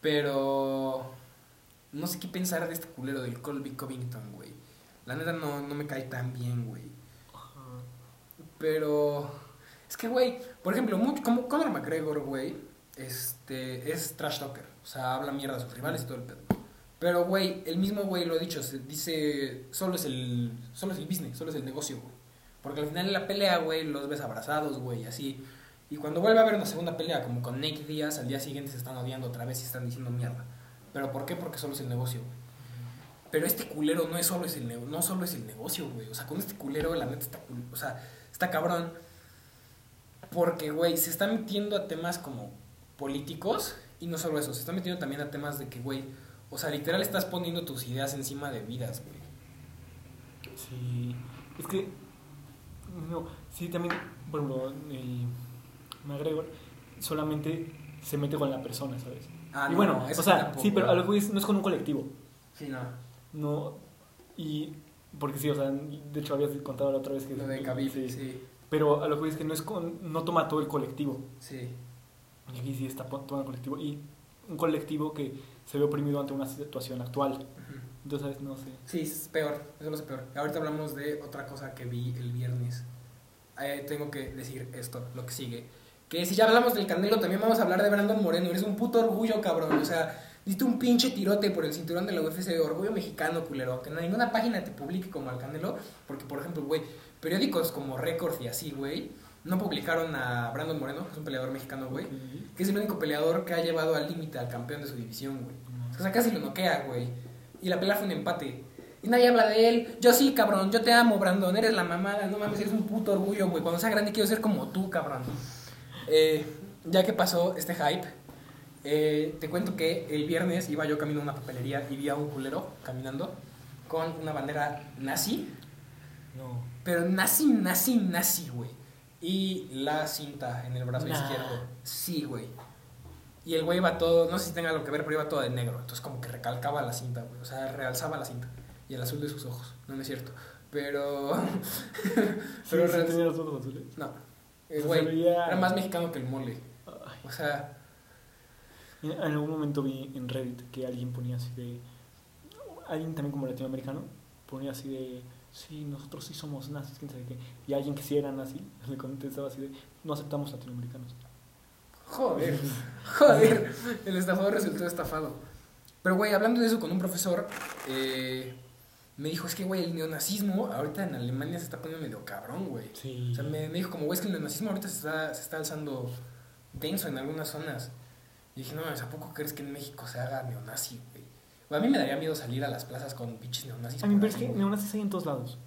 Pero no sé qué pensar de este culero del Colby Covington, güey. La neta no, no me cae tan bien, güey. Pero es que, güey, por ejemplo, mucho, como Conor McGregor, güey, este, es trash talker. O sea, habla mierda a sus rivales y todo el pedo. Pero, güey, el mismo güey lo ha dicho, se dice, solo es el, solo es el business, solo es el negocio, güey. Porque al final de la pelea, güey, los ves abrazados, güey, así. Y cuando vuelve a haber una segunda pelea, como con Nick Díaz, al día siguiente se están odiando otra vez y están diciendo mierda. ¿Pero por qué? Porque solo es el negocio, güey. Pero este culero no es solo es el no solo es el negocio, güey. O sea, con este culero la neta está o sea, está cabrón. Porque, güey, se está metiendo a temas como políticos y no solo eso, se está metiendo también a temas de que, güey, o sea, literal estás poniendo tus ideas encima de vidas, güey. Sí. Es que. No, sí, también, por ejemplo, el McGregor solamente se mete con la persona, ¿sabes? Ah, y no, bueno, o sea, tampoco. sí, pero a lo que es, no es con un colectivo. Sí, no. No. Y. Porque sí, o sea, de hecho habías contado la otra vez que. Lo de Khabib, sí. Pero a lo que es que no es con. No toma todo el colectivo. Sí. Y aquí sí está tomando el colectivo. Y un colectivo que se ve oprimido ante una situación actual. Ujú. Entonces, no sé. Sí, es peor, eso lo sé peor. Ahorita hablamos de otra cosa que vi el viernes. Eh, tengo que decir esto, lo que sigue. Que si ya hablamos del Canelo, también vamos a hablar de Brandon Moreno. Eres un puto orgullo, cabrón. O sea, diste un pinche tirote por el cinturón de la UFC. Orgullo mexicano, culero. Que ninguna página te publique como al Canelo. Porque, por ejemplo, güey, periódicos como Record y así, güey, no publicaron a Brandon Moreno, que es un peleador mexicano, güey. Que es el único peleador que ha llevado al límite al campeón de su división, güey. O sea, casi lo noquea, güey. Y la pelea fue un empate. Y nadie habla de él. Yo sí, cabrón. Yo te amo, Brandon. Eres la mamada. No mames, eres un puto orgullo, güey. Cuando sea grande quiero ser como tú, cabrón. Eh, ya que pasó este hype, eh, te cuento que el viernes iba yo camino a una papelería y vi a un culero caminando con una bandera nazi. No. Pero nazi, nazi, nazi, güey. Y la cinta en el brazo Nah. izquierdo. Sí, güey. Y el güey iba todo, no sé si tenga algo que ver, pero iba todo de negro. Entonces como que recalcaba la cinta, güey. O sea, realzaba la cinta. Y el azul de sus ojos. No, no es cierto. Pero... Pero real- tenía los ojos azules. No. El güey veía- era más mexicano que el mole. O sea, En en algún momento vi en Reddit que alguien ponía así de. Alguien también como latinoamericano ponía así de. Sí, nosotros sí somos nazis, quién sabe qué. Y alguien que sí era nazi le contestaba así de. No aceptamos latinoamericanos. Joder. Joder. El estafador resultó estafado. Pero, güey, hablando de eso con un profesor, eh, me dijo, es que, güey, el neonazismo ahorita en Alemania se está poniendo medio cabrón, güey. Sí. O sea, me, me dijo como, güey, es que el neonazismo ahorita se está, se está alzando denso en algunas zonas. Y dije, no, ¿a poco crees que en México se haga neonazi, güey? Güey, a mí me daría miedo salir a las plazas con pinches neonazis. A mí me parece que neonazis hay en todos lados.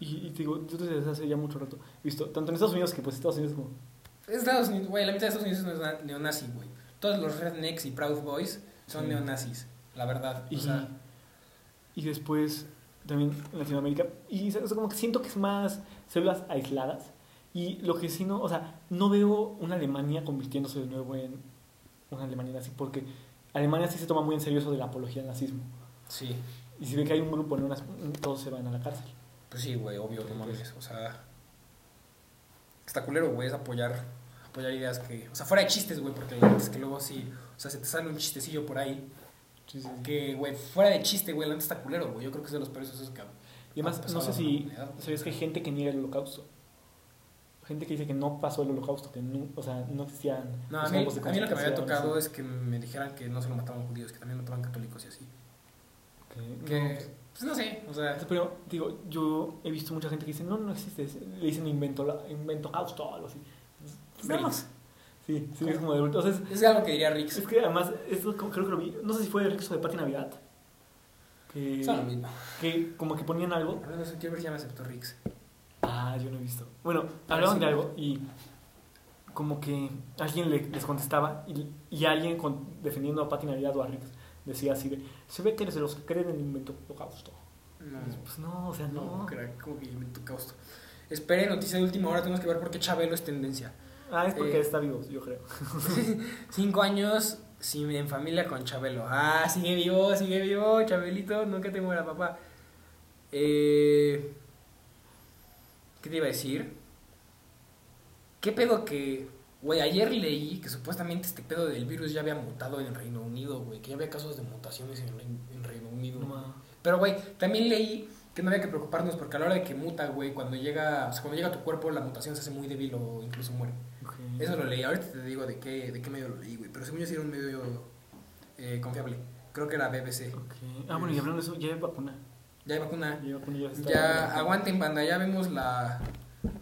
Y, y te digo, yo desde hace ya mucho rato he visto, tanto en Estados Unidos que pues Estados Unidos como... Estados Unidos, güey, la mitad de Estados Unidos es neo- neonazi, güey. Todos los rednecks y Proud Boys son Sí. neonazis, la verdad. Y, O sea, y después también en Latinoamérica. Y o sea, como que siento que es más células aisladas. Y lo que sí no, o sea, no veo una Alemania convirtiéndose de nuevo en una Alemania nazi, porque Alemania sí se toma muy en serio eso de la apología al nazismo. sí, Y si ve que hay un grupo neonazi, todos se van a la cárcel. pues sí, güey, obvio, no mames. O sea, está culero, güey, es apoyar, apoyar ideas que. O sea, fuera de chistes, güey, porque la neta es que luego sí. O sea, se te sale un chistecillo por ahí. Sí, sí, sí. Que, güey, fuera de chiste, güey, la neta está culero, güey. Yo creo que es de los peores esos que. Y además, no sé si sabías que hay gente que niega el holocausto. Gente que dice que no pasó el holocausto, que no, o sea, no existían No, a mí, a mí lo que me había tocado así. es que me dijeran que no solo mataban judíos, que también mataban católicos y así. Que- Que, no, pues, pues no sé, o sea. Pero, digo, yo he visto mucha gente que dice, no, no existe, le dicen invento, la- invento causto o algo así. No. Rix. Sí, sí, es como de adulto. O sea, es, Es algo que diría Rix. es que además, esto creo que lo vi, no sé si fue de Rix o de Pati Navidad, que, Son lo mismo. que como que ponían algo. A ver, no sé, quiero ver si ya me aceptó Rix. Ah, yo no he visto. Bueno, hablaban de algo y como que alguien le- les contestaba y, y alguien con- defendiendo a Pati Navidad o a Rix decía así de, se ve que eres de los que creen en el invento holocausto. No, Pues no, o sea, no. no, crack, como que inventó causto. Espere, noticia de última hora, tenemos que ver por qué Chabelo es tendencia. Ah, es porque Eh. está vivo, yo creo. Cinco años sin, en familia con Chabelo. Ah, sigue vivo, sigue vivo, Chabelito, nunca te muera, papá. Eh, ¿Qué te iba a decir? ¿Qué pedo que... Güey, ayer leí que supuestamente este pedo del virus ya había mutado en el Reino Unido, güey. Que ya había casos de mutaciones en, en Reino Unido. No. Pero, güey, también leí que no había que preocuparnos porque a la hora de que muta, güey, cuando llega, o sea, cuando llega a tu cuerpo, la mutación se hace muy débil o incluso muere. Eso lo leí. Ahorita te digo de qué, de qué medio lo leí, güey. Pero según yo sí era un medio eh, confiable. Creo que era BBC. Ah, bueno, y hablando de eso, ya hay vacuna. Ya hay vacuna. Ya vacuna, ya está- Ya aguanten, banda. Ya vemos la,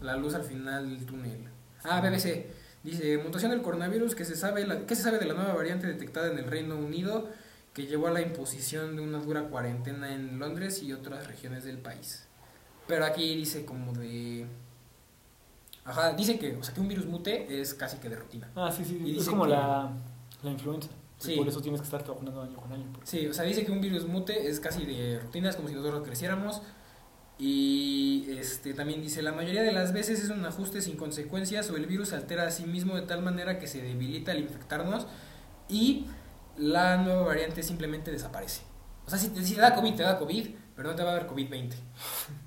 la luz al final del túnel. Ah, BBC. Dice, mutación del coronavirus que se sabe la, ¿qué se sabe de la nueva variante detectada en el Reino Unido que llevó a la imposición de una dura cuarentena en Londres y otras regiones del país. Pero aquí dice como de... Ajá, dice que, o sea, que un virus mute es casi que de rutina. Ah, sí, sí. Y es como que- la, la influenza. Sí. Por eso tienes que estar vacunando año con año. porque- Sí, o sea, dice que un virus mute es casi de rutina, es como si nosotros creciéramos. Y este también dice, la mayoría de las veces es un ajuste sin consecuencias o el virus altera a sí mismo de tal manera que se debilita al infectarnos y la nueva variante simplemente desaparece. O sea, si te, si te da COVID, te da COVID, pero no te va a dar COVID-20.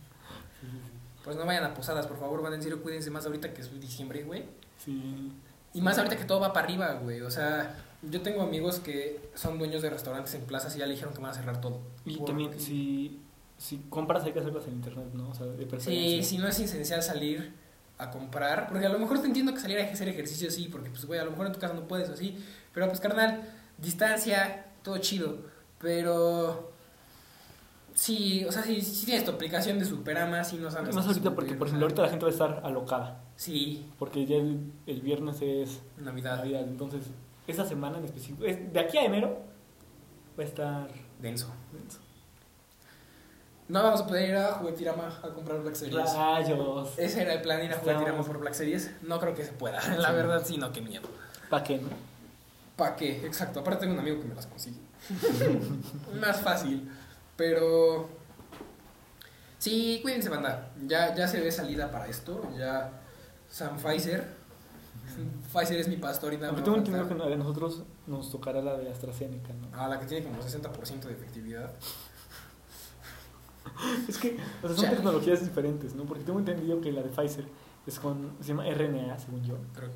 Pues no vayan a posadas, por favor, van en serio, cuídense más ahorita que es diciembre, güey. Sí. Y más ahorita que todo va para arriba, güey. O sea, yo tengo amigos que son dueños de restaurantes en plazas y ya le dijeron que van a cerrar todo. Y también, si, si compras, hay que hacerlas en internet, ¿no? O sea, de Sí, si no es esencial salir a comprar, porque a lo mejor te entiendo que salir a hacer ejercicio sí, porque pues güey, a lo mejor en tu casa no puedes o así, pero pues carnal, distancia, todo chido, pero sí, o sea, si, si tienes tu aplicación de Superama, sí no sabes. Más ahorita porque, por ejemplo, ahorita la gente va a estar alocada. Sí, Porque ya el, el viernes es Navidad, Navidad. Entonces, esa semana en específico, es- de aquí a enero, va a estar. denso. No vamos a poder ir a Juguetirama a comprar Black Series. Rayos. Ese era el plan, ir a Juguetirama por Black Series. No creo que se pueda, la Sí. verdad sí, no, qué miedo. ¿Para qué, no? ¿Para qué? Exacto. Aparte tengo un amigo que me las consigue. Más fácil. Pero... Sí, cuídense, banda. Ya, ya se ve salida para esto. Ya Sam Pfizer. Pfizer es mi pastor y nada me tengo entendido que a nosotros nos tocará la de AstraZeneca, ¿no? Ah, la que tiene como 60% de efectividad. Es que o sea, son Chale. tecnologías diferentes, ¿no? Porque tengo entendido que la de Pfizer es con. se llama RNA, según yo. Creo.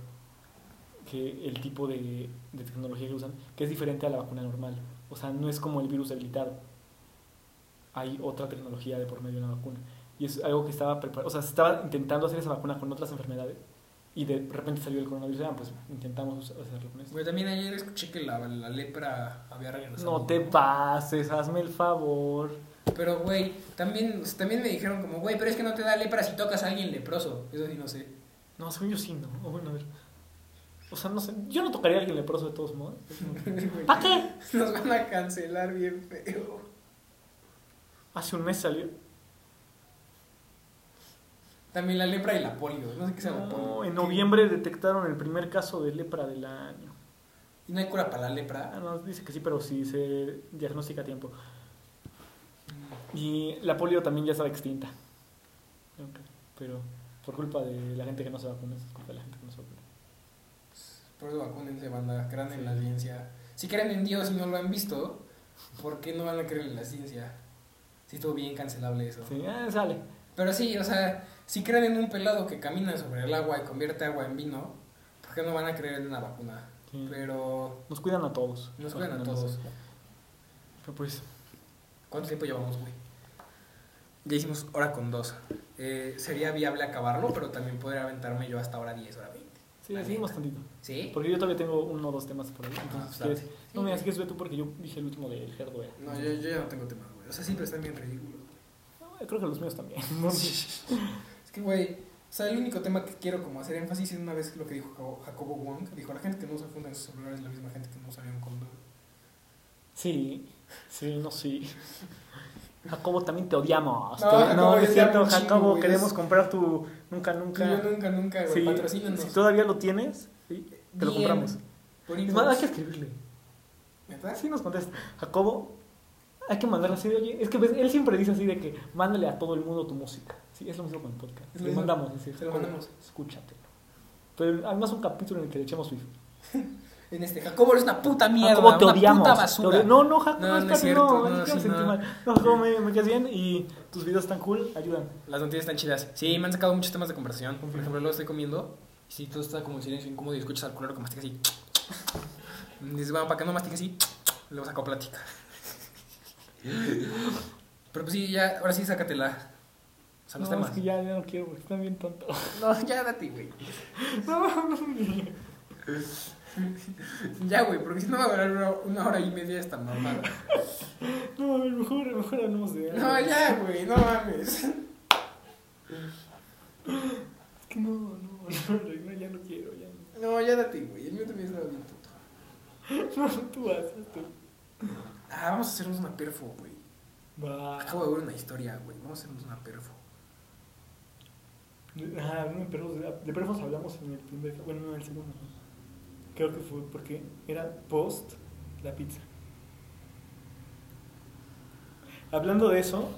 que el tipo de, de tecnología que usan, que es diferente a la vacuna normal. O sea, no es como el virus debilitado. Hay otra tecnología de por medio de una vacuna. Y es algo que estaba preparado. O sea, se estaba intentando hacer esa vacuna con otras enfermedades. Y de repente salió el coronavirus. Ah, pues intentamos hacerlo con eso. Güey, también ayer escuché que la, la lepra había regresado. No te pases, hazme el favor. Pero, güey, también, también me dijeron como, güey, pero es que no te da lepra si tocas a alguien leproso. Eso sí, no sé. No, según yo sí, ¿no? O bueno, a ver. O sea, no sé. Yo no tocaría a alguien leproso de todos modos. ¿Para qué? Nos van a cancelar bien feo. Hace un mes salió. También la lepra y la polio. No sé qué sea la No, polio. en noviembre detectaron el primer caso de lepra del año. ¿Y no hay cura para la Ah, lepra? no, dice que sí, pero sí se diagnostica a tiempo. Y la polio también ya estaba extinta. Ok, Pero por culpa de la gente que no se vacuna, es culpa de la gente que no se vacuna. Por eso vacúnense, banda. Crean en la ciencia. Si creen en Dios y no lo han visto, ¿por qué no van a creer en la ciencia? Sí, estuvo bien cancelable eso. Sí, ah, sale. Pero sí, o sea, si creen en un pelado que camina sobre el agua y convierte agua en vino, ¿por qué no van a creer en una vacuna? Sí. Pero, Nos cuidan a todos. nos cuidan a todos. Pero pues, ¿Cuánto tiempo llevamos, güey? Ya hicimos hora con dos. Eh, sería viable acabarlo, pero también podría aventarme yo hasta hora 10, hora 20. sí, seguimos tantito. ¿Sí? Porque yo todavía tengo uno o dos temas por ahí. Ah, Entonces, si date. quieres- no, mira, si quieres ve tú porque yo dije el último del hardware. No, yo, yo ya no tengo tema. O sea, siempre están bien ridículos. No, creo que los míos también. No. Es que, güey, o sea, el único tema que quiero como hacer énfasis es una vez lo que dijo Jacobo- Wong. Dijo, la gente que no se funda en sus celulares es la misma gente que no usaría un condón. Sí, sí, no, sí. Jacobo, también te odiamos. No, Te- Jacobo, no, es cierto, chingo, Jacobo, güey, queremos es- comprar tu Nunca Nunca. Yo nunca, nunca, güey. Sí, Patrocínanos. si todavía lo tienes, sí, te lo compramos. Por Es más, hay que escribirle. ¿Neta? Sí nos contesta. Jacobo, hay que mandarle así de, oye, es que ves, él siempre dice así de que mándale a todo el mundo tu música. Sí, es lo mismo con el podcast. Es Le mandamos, es decir, Se lo Jacobo, mandamos. Escúchatelo. Pero además un capítulo en el que le echamos FIFA. En este, Jacobo eres una puta mierda. Jacobo, te una odiamos. puta basura. No, no, Jacobo, No, no es cierto, no, no, sí, no. mal. No, Jacobo, me, me quedas bien y tus videos están cool, ayudan. Las noticias están chidas. Sí, me han sacado muchos temas de conversación. Por ejemplo, luego estoy comiendo. Y si todo está como en silencio incómodo y escuchas al culero que mastica así. Dices, bueno, para que no mastique así, luego saco plática. Pero pues sí, ya, ahora sí, sácatela. O sea, los no, temas. es que ya, ya no quiero porque están bien tontos. No, ya date, güey. No, no, Ya, güey, porque si no va a durar una, una hora y media esta mamada. no, mejor, mejor hablamos de algo. No, ya, güey, no mames. Es que no, no, no, ya no quiero, ya no. No, ya date, güey. El mío también estaba bien puto. No, tú haces tú. Ah, vamos a hacernos una perfo, güey. Acabo de ver una historia, güey. Vamos a hacernos una perfo. Ah, no, de perros, de perros hablamos en el primer, bueno, no en el segundo. ¿no? Creo que fue porque era post la pizza. Hablando de eso,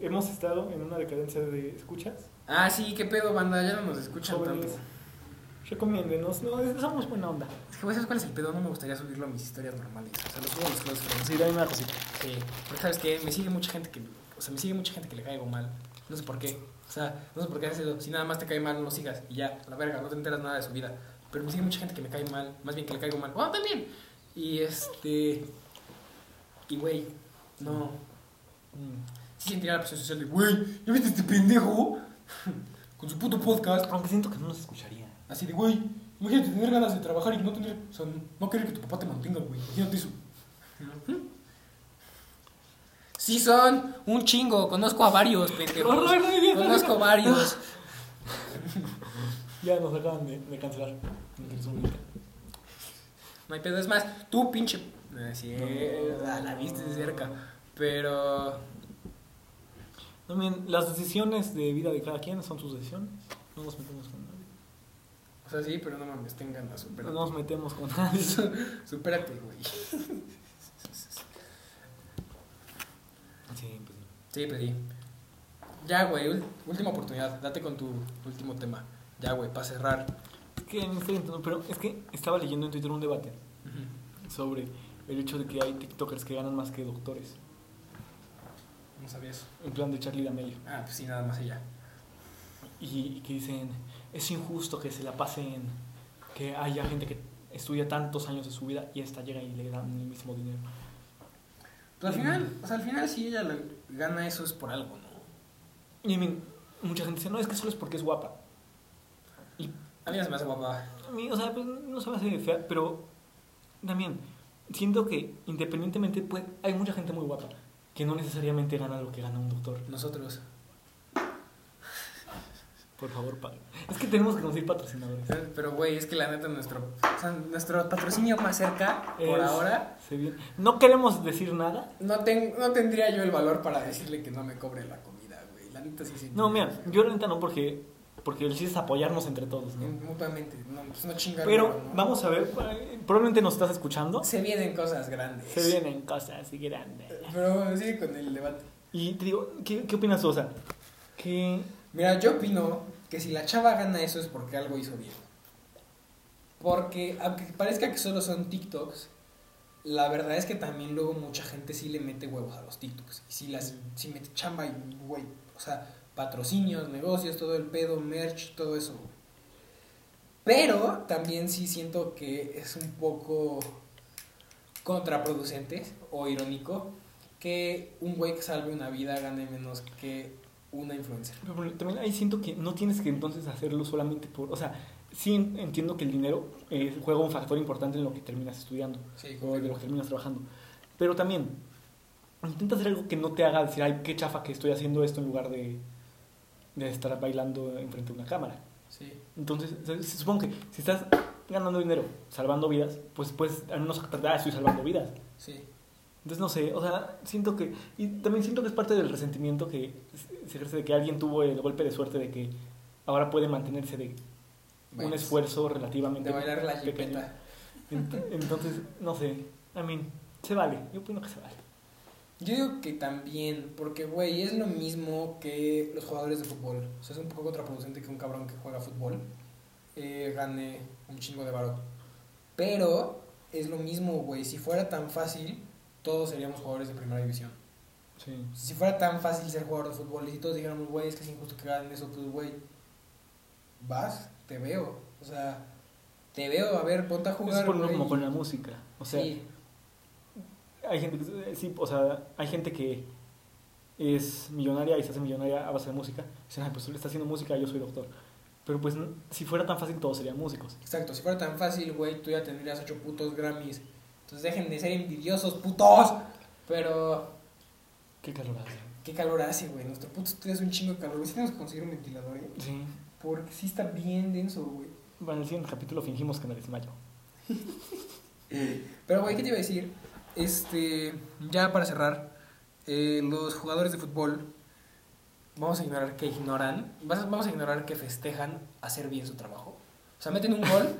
hemos estado en una decadencia de escuchas. Ah, sí, qué pedo, banda. Ya no nos escuchan Jóvenes. tanto. Recomiéndenos, no, somos buena onda. Es que, güey, ¿sabes cuál es el pedo? No me gustaría subirlo a mis historias normales. O sea, lo subo a los close friends. Sí, dame una cosita. Sí, porque sabes que me sigue mucha gente que, o sea, me sigue mucha gente que le caigo mal. No sé por qué. O sea, no sé por qué haces eso. Si nada más te cae mal, no lo sigas y ya, a la verga, no te enteras nada de su vida. Pero me sigue mucha gente que me cae mal, más bien que le caigo mal. Bueno, también. Y este y güey, no. Mm. Sí sentiría la presión social de, güey, ¿ya viste este pendejo? Con su puto podcast. Aunque siento que no nos escucharía. Así de, güey, imagínate tener ganas de trabajar y no tener, o sea, no querer que tu papá te mantenga, güey. Imagínate eso. Sí son un chingo, conozco a varios, pendejos. Conozco a varios. Ya nos acaban de, de cancelar. No hay pedo, es más, tú pinche... eh, Sí, la- la viste de cerca, pero... También, las decisiones de vida de cada quien son sus decisiones. No nos metemos con. O sea, sí, pero no mames, tengan la No supérate. nos metemos con nadie. Supérate, güey. Sí, pues. Sí, pedí. Ya, güey, última oportunidad. Date con tu último tema. Ya, güey, para cerrar. Es que no estoy entendiendo, pero es que estaba leyendo en Twitter un debate sobre el hecho de que hay TikTokers que ganan más que doctores. No sabía eso. En plan de Charlie D'Amelio. Ah, pues sí, nada más ella. Y, y que dicen, es injusto que se la pasen, que haya gente que estudia tantos años de su vida y esta llega y le dan el mismo dinero. Pero al final, o sea, al final si ella la- gana eso es por algo, ¿no? Y mean, mucha gente dice, no, es que solo es porque es guapa. Y A mí no se me hace guapa. a mí, o sea, pues no se me hace fea, pero también siento que independientemente, pues, hay mucha gente muy guapa que no necesariamente gana lo que gana un doctor. Nosotros. Por favor, paguen. Es que tenemos que conseguir patrocinadores. Pero, güey, es que la neta, nuestro, o sea, nuestro patrocinio más cerca, por Es- ahora. No queremos decir nada. no, ten- no tendría yo el valor para decirle que no me cobre la comida, güey. La neta sí sí. No, mira, yo la neta no porque, porque el chiste es apoyarnos entre todos, ¿no? Mutuamente, no, pues no chingar. Pero ¿no? vamos a ver, eh, probablemente nos estás escuchando. Se vienen cosas grandes. Se vienen cosas grandes. Pero sigue con el debate. Y te digo, ¿qué, qué opinas tú? O sea, que... Mira, yo opino que si la chava gana eso es porque algo hizo bien. Porque, aunque parezca que solo son TikToks, la verdad es que también luego mucha gente sí le mete huevos a los TikToks. Y sí, las, sí mete chamba y, güey, o sea, patrocinios, negocios, todo el pedo, merch, todo eso. Pero también sí siento que es un poco contraproducente o irónico que un güey que salve una vida gane menos que una influencer. pero También ahí siento que no tienes que entonces hacerlo solamente por... O sea, sí en- entiendo que el dinero eh, juega un factor importante en lo que terminas estudiando Sí, o de lo que terminas trabajando. Pero también, intenta hacer algo que no te haga decir, ay, qué chafa que estoy haciendo esto en lugar de, de estar bailando enfrente de una cámara. Sí. Entonces, supongo que si estás ganando dinero, salvando vidas, pues pues al menos tratar, ah, estoy salvando vidas. Sí. Entonces, no sé, o sea, siento que... Y también siento que es parte del resentimiento que se- ejerce de que alguien tuvo el golpe de suerte de que ahora puede mantenerse de un Bailes. esfuerzo relativamente De bailar la pequeño. jipeta. Ent- Entonces, no sé, a mí, se vale, yo opino que se vale. Yo digo que también, porque, güey, es lo mismo que los jugadores de fútbol. O sea, es un poco contraproducente que un cabrón que juega fútbol eh, gane un chingo de varo. Pero es lo mismo, güey. Si fuera tan fácil, todos seríamos jugadores de primera división. Sí. Si fuera tan fácil ser jugador de fútbol y todos dijéramos, güey, es que es injusto que ganen eso, pues, güey, vas, te veo. O sea, te veo, a ver, ponte a jugar. es por lo como con la música. O sea, sí, hay gente que, sí, o sea, hay gente que es millonaria y se hace millonaria a base de música. Dicen, ay, pues tú le estás haciendo música, yo soy doctor. Pero pues si fuera tan fácil todos serían músicos. exacto. Si fuera tan fácil, güey, tú ya tendrías ocho putos Grammys. Entonces dejen de ser envidiosos, putos. Pero, Qué calor hace. ¿qué calor hace, güey? Nuestro puto estudio es un chingo de calor. güey. Sí tenemos que conseguir un ventilador, ¿eh? Sí. Porque sí está bien denso, güey. Bueno, en el siguiente capítulo fingimos que me desmayo. Pero, güey, ¿qué te iba a decir? Este, ya para cerrar, eh, los jugadores de fútbol, vamos a ignorar que ignoran, vamos a ignorar que festejan hacer bien su trabajo. O sea, meten un gol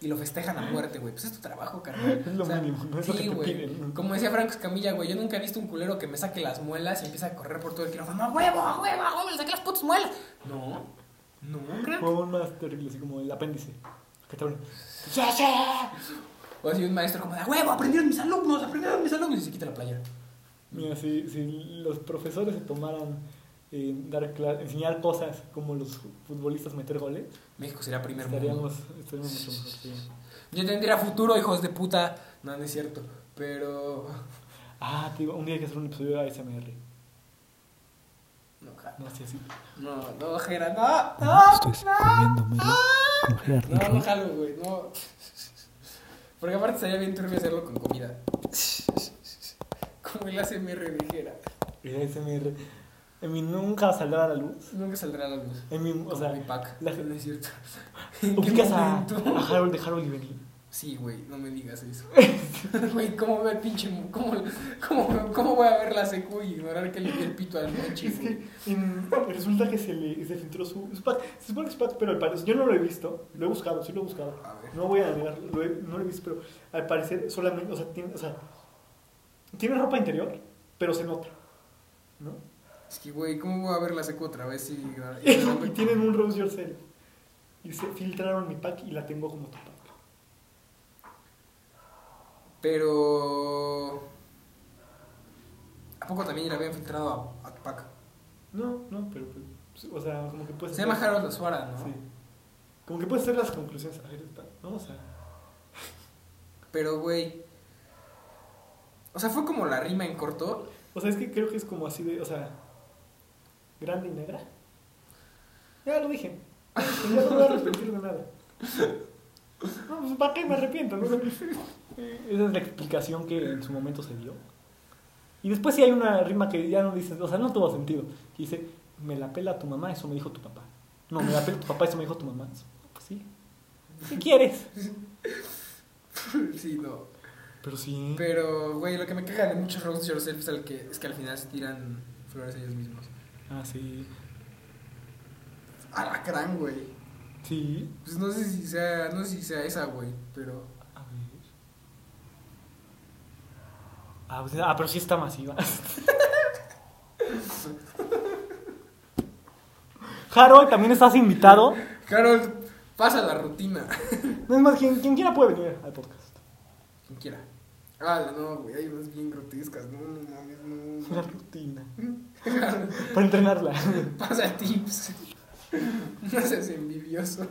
y lo festejan a muerte, güey. Pues es tu trabajo, carnal. Es lo O sea, mínimo, no es lo sí, que te güey. piden. Como decía Franco Escamilla, güey, yo nunca he visto un culero que me saque las muelas y empieza a correr por todo el quirófano. ¡A huevo, a huevo, a huevo! ¡Le saqué las putas muelas! No, no, crack. Fue aún más terrible, así como el apéndice. ¿Qué tal? O así un maestro como de, "A huevo, aprendieron mis alumnos, aprendieron mis alumnos, y se quita la playera. Mira, si, si los profesores se tomaran eh, dar enseñar cosas como los futbolistas meter goles, México sería primer mundo. estaríamos, estaríamos mucho mejor. sí. Yo tendría futuro, hijos de puta. No, no es cierto. Pero. Ah, tío, un día hay que hacer un episodio de ASMR. No, No sé así. no, no, Jera, no, no. Estoy Gerard. No, no jalo, güey, no. Porque aparte sería bien turbio hacerlo con comida. Como el ASMR de Jera. El ASMR. En mi nunca saldrá a la luz. Nunca saldrá a la luz. En mi, o Como sea, mi pack. la- es cierto. ¿En qué ubicas a, a Harold de Harold y Benny. Sí, güey, no me digas eso. Güey, ¿cómo ve el pinche... ¿Cómo, cómo, cómo voy a ver la secu y ignorar que le di el pito al monchi, Es que en- resulta que se le se filtró su, su pack. Se supone que es pack, pero al parecer, yo no lo he visto. Lo he buscado, sí lo he buscado. A ver. No voy a negarlo, lo he- no lo he visto, pero al parecer solamente, o sea, tiene, o sea, tiene ropa interior, pero se nota. ¿No? Es que, güey, ¿cómo voy a ver la secu otra vez y... y tienen un Rose Yourself. Y se filtraron mi pack y la tengo como tapada. Pero... ¿A poco también le habían filtrado a, a Tupac? No, no, pero, pues, o sea, como que puedes Se llama Harold Osuara, ¿no? Sí. Como que puedes hacer las conclusiones. A ver, está, ¿no? O sea, Pero, güey... O sea, fue como la rima en corto. o sea, es que creo que es como así de, o sea, grande y negra. Ya lo dije. Ya no voy a arrepentir de nada. No, pues ¿para qué me arrepiento? no? Esa es la explicación que en su momento se dio. Y después sí hay una rima que ya no dice, o sea, no tuvo sentido. Que dice, me la pela tu mamá, eso me dijo tu papá. No, me la pela tu papá, eso me dijo tu mamá. Pues sí. ¿Qué quieres? sí, no. Pero sí. Pero, güey, lo que me caga de muchos roast yourself es, el que, es que al final se tiran flores ellos mismos. Ah, sí. Alacrán, güey. Sí. Pues no sé si sea, no sé si sea esa, güey, pero... A ver. Ah, pues- ah, pero sí está masiva. Harold, también estás invitado. Harold, pasa la rutina. No es más, quien, quien quiera puede venir al podcast. Quien quiera. Ah, no, güey, hay unas bien grotescas. No, no mames, La no. rutina. Para entrenarla. pasa tips. No seas envidioso.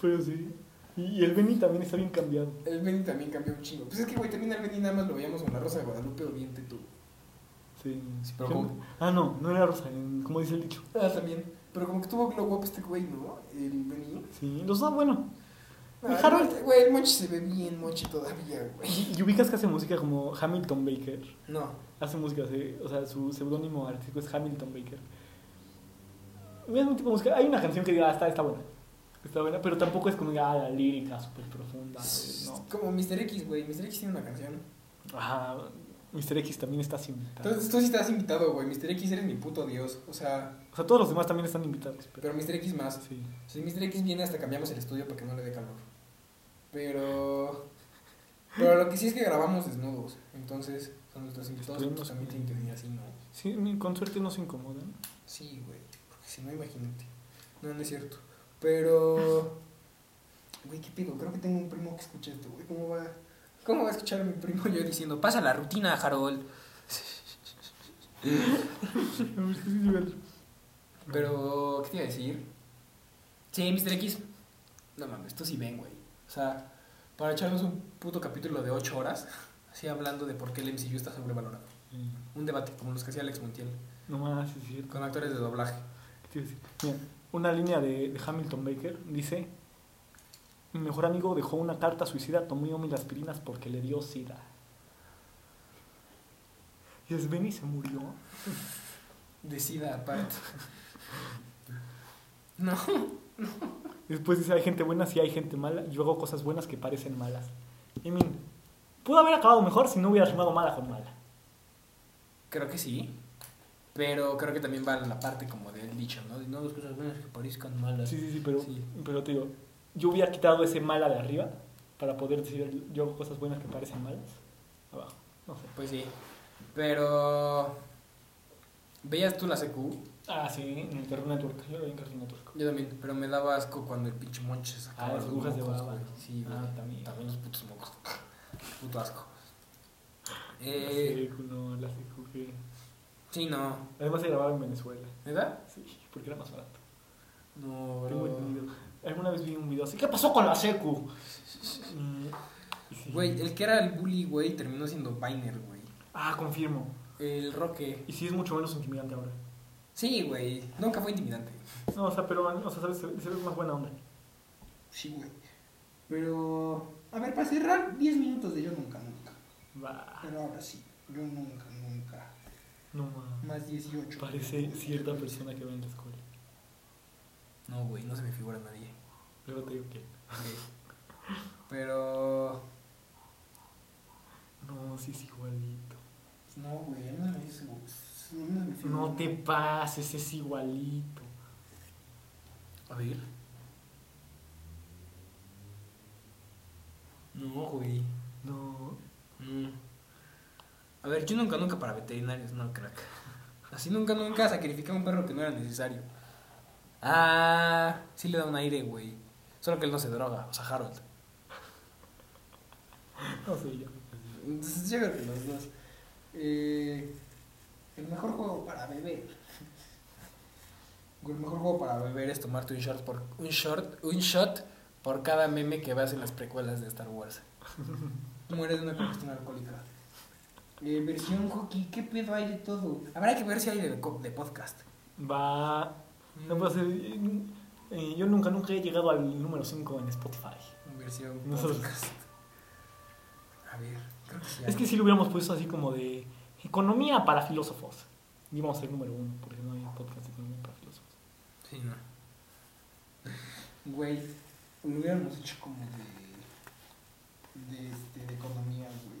Pero sí. Y, el Benny también está bien cambiado. El Benny también cambió un chingo. Pues es que, güey, también al Benny nada más lo veíamos con la Rosa de Guadalupe o Diente tú. Sí. Sí, pero ¿Qué- ¿cómo? Ah, no, no era rosa, como dice el dicho. Ah, también. Pero como que tuvo glow up este güey, ¿no? El Benny. Sí, los dos, bueno. Harold- Güey, el Mochi se ve bien Mochi todavía, güey. Y, ubicas que hace música como Hamilton Baker. No. Hace música, sí, o sea, su seudónimo artístico es Hamilton Baker. Es un tipo de música. Hay una canción que diga, ah, está, está buena. Está buena, pero tampoco es como ah, la lírica súper profunda. No. Como Mr. X, güey. Mr. X tiene una canción. Ajá, Mr. X también está así invitado. Entonces tú sí estás invitado, güey. Mr. X eres mi puto dios. O sea, O sea, todos los demás también están invitados. Pero, pero Mr. X más. sí. Si Mr. X viene hasta cambiamos el estudio para que no le dé calor. Pero... Pero lo que sí es que grabamos desnudos. Entonces, son nuestros invitados. Esperemos Pues también tienen que venir así, ¿no? Sí, con suerte no se incomodan. Sí, güey. Porque si no, imagínate. No, no es cierto. Pero... Güey, ¿qué pido? Creo que tengo un primo que escucha esto, güey. ¿Cómo va? ¿Cómo va a escuchar a mi primo yo diciendo, pasa la rutina, Harold? Pero, ¿qué te iba a decir? Sí, Mr. X. No mames, esto sí ven, güey. O sea, para echarnos un puto capítulo de 8 horas, así hablando de por qué el MCU está sobrevalorado. Un debate como los que hacía Alex Montiel, No más, es cierto. con actores de doblaje. Mira, una línea de, de Hamilton Baker dice: Mi mejor amigo dejó una carta suicida, tomó mil aspirinas porque le dio sida. Y es Benny se murió. Decida aparte. No. Y después dice: Hay gente buena, sí hay gente mala. Yo hago cosas buenas que parecen malas. Y min, pudo haber acabado mejor si no hubiera rimado mala con mala. Creo que sí. Pero creo que también va la parte como del dicho, ¿no? De no las cosas buenas que parezcan malas. Sí, sí, sí, pero, Sí. pero te digo: Yo hubiera quitado ese mala de arriba para poder decir: Yo hago cosas buenas que parecen malas. Abajo, no sé. Pues sí. Pero. ¿Veías tú la CQ? Ah, sí, en el Cartoon Network. Yo lo vi en Cartoon Network. Yo también, pero me daba asco cuando el pinche monche sacaba Ah, las agujas de baba. güey. Sí, güey. Ah, también. También los putos mocos. Puto asco. La Eh, secu, no, la que... sí, no. Además se grababa en Venezuela. ¿Verdad? Sí, porque era más barato. No, Tengo bro. entendido. Alguna vez vi un video así, ¿qué pasó con la secu? Sí. Güey, el que era el bully, güey, terminó siendo Viner, güey. Ah, confirmo. El Roque. Y sí es mucho menos intimidante ahora. Sí, güey. Nunca fue intimidante. No, o sea, pero, o sea, ¿sabes? Se, ve más buena onda. Sí, güey. Pero. A ver, para cerrar, 10 minutos de yo nunca, nunca. Va. Pero ahora sí, yo nunca, nunca. No mames. Más 18. Parece cierta persona que va en la escuela. No, güey, no se me figura nadie. Luego te digo que. Pero. No, sí es igualito. No, güey, a mí no me dice. No se me figura. No te pases, es igualito. A ver. No, güey. No. Mm. A ver, yo nunca, nunca para veterinarios, no, crack. Así nunca, nunca sacrificé a un perro que no era necesario. Ah, sí le da un aire, güey. Solo que él no se droga, o sea, Harold. No sé yo. Entonces, yo creo que los dos. Eh, el mejor juego para beber. El mejor juego para beber es tomarte un shot por un short, un shot por cada meme que veas en las precuelas de Star Wars. Mueres de una congestión alcohólica. Eh, versión hockey, ¿qué pedo hay de todo? Habrá que ver si hay de, podcast. Va. No puedo hacer. eh, yo nunca, nunca he llegado al número 5 en Spotify. Versión No podcast. A ver, creo que sí hay. Es que si lo hubiéramos puesto así como de economía para filósofos. Y íbamos a ser número uno, porque no hay podcast de economía para filósofos. Sí, no. Güey, lo hubiéramos hecho como de. de, este, de economía, güey.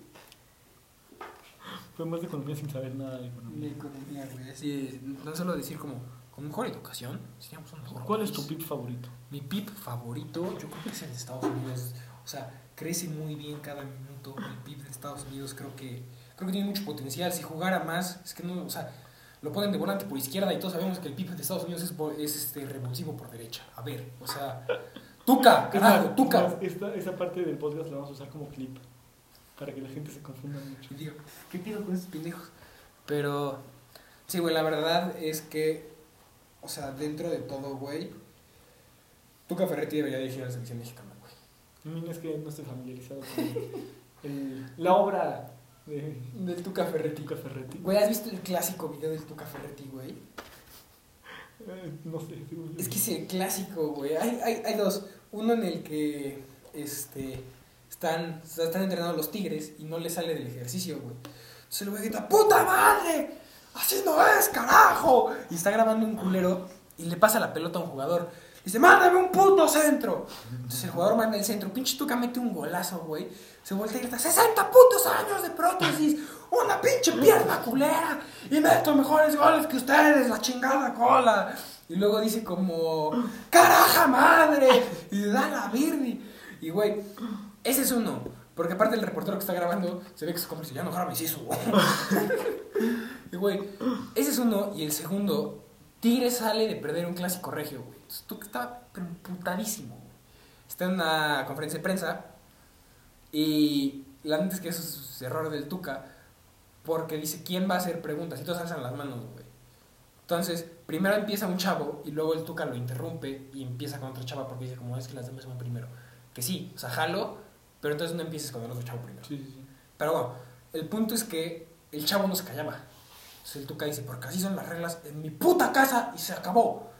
Fue más de economía sin saber nada de De economía. economía, güey. Así, no solo decir como, con mejor educación, seríamos un mejor ¿Cuál es tu país. PIB favorito? Mi PIB favorito, yo creo que es el de Estados Unidos. O sea, crece muy bien cada minuto. El PIB de Estados Unidos creo que creo que tiene mucho potencial. Si jugara más, es que no, o sea, lo ponen de volante por izquierda y todos sabemos que el PIB de Estados Unidos es, este revulsivo por derecha. A ver, o sea, Tuca, carajo, Tuca. Esta, esta parte del podcast la vamos a usar como clip. Para que la gente se confunda mucho. Digo, ¿qué pido con estos pendejos? Pero, sí, güey, la verdad es que, o sea, dentro de todo, güey, Tuca Ferretti debería dirigir a la selección mexicana, güey. Es que no estoy familiarizado con el- la obra de Del Tuca Ferretti. Tuca Ferretti. Güey, ¿has visto el clásico video del Tuca Ferretti, güey? Eh, no sé. Es que es el clásico, güey. Hay, hay, hay dos. Uno en el que este, están, están entrenando los tigres y no le sale del ejercicio, güey. Entonces el güey grita, ¡puta madre! ¡Así no es, carajo! Y está grabando un culero y le pasa la pelota a un jugador. Dice, mándame un puto centro. Entonces el jugador manda el centro. Pinche Tuca mete un golazo, güey. Se voltea y grita, 60 putos años de prótesis. Una pinche pierna culera. Y meto mejores goles que ustedes, la chingada cola. Y luego dice como, caraja madre. Y da la birri. Y güey, ese es uno. Porque aparte el reportero que está grabando se ve que se dice, ya no grabes eso, güey. y güey, ese es uno. Y el segundo, Tigre sale de perder un clásico regio, güey. Está pero emputadísimo. Está en una conferencia de prensa y la neta es que eso es error del Tuca porque dice quién va a hacer preguntas y todos alzan las manos, güey. Entonces, primero empieza un chavo y luego el Tuca lo interrumpe y empieza con otra chava porque dice como es que las demás van primero. Que sí, o sea, jalo, pero entonces no empieces con el otro chavo primero. Sí, sí, sí. Pero bueno, el punto es que el chavo no se callaba. Entonces el Tuca dice, porque así son las reglas en mi puta casa y se acabó.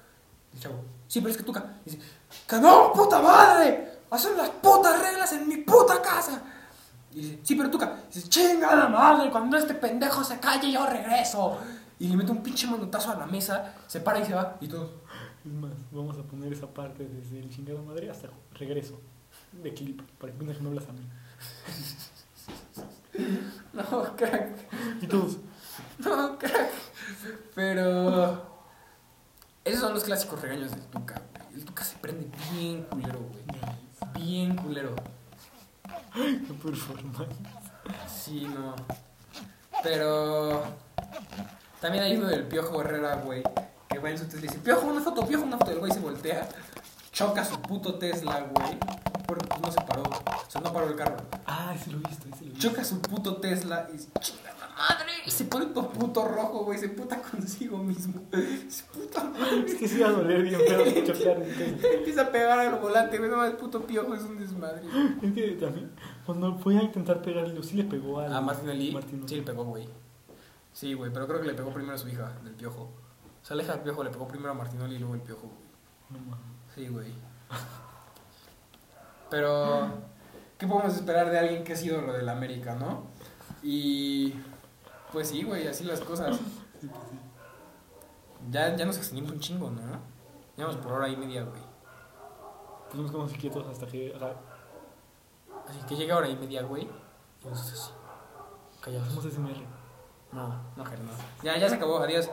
El chavo, sí, pero es que Tuca dice, que no, puta madre, son las putas reglas en mi puta casa. Y dice, sí, pero Tuca, dice, chinga la madre, cuando este pendejo se calle yo regreso. Y le mete un pinche manotazo a la mesa, se para y se va, y todos, Es más, vamos a poner esa parte desde el chingado madre hasta regreso de clip, para que no me hablas a mí. no, crack. Y todos, No, crack. Pero. Esos son los clásicos regaños del Tuca, güey. El Tuca se prende bien culero, güey. Bien culero. qué performance. Sí, no. Pero. También hay uno del Piojo Herrera, güey. Que va en su Tesla y dice, piojo, una foto, piojo, una foto. El güey se voltea, choca su puto Tesla, güey. Porque pues no se paró. O sea, no paró el carro. Ah, ese lo he visto, ese lo he visto. Choca su puto Tesla y dice, chinga madre. Y se pone todo puto rojo, güey. Se puta consigo mismo. Se puta madre. Es que sí iba a doler bien feo chocar. Empieza a pegar al volante, güey. No más, puto piojo es un desmadre. Es que también, cuando fue a intentar pegarlo, sí le pegó al. ¿A Martín Ali? Martín Sí, le pegó, güey. Sí, güey, pero creo que le pegó primero a su hija, del piojo. O sea, la hija del piojo le pegó primero a Martinoli y luego el piojo, güey. No mames. Sí, güey. Pero, ¿qué podemos esperar de alguien que ha sido lo del América, no? Y, pues sí, güey, así las cosas. Ya, ya nos extendimos un chingo, ¿no? Llevamos por hora y media, güey. Pues nos quedamos quietos hasta que. Así que llega hora y media, güey. Y nosotros así, callados. hacemos SMR. No, no, Ger, no. Ya, ya se acabó, adiós.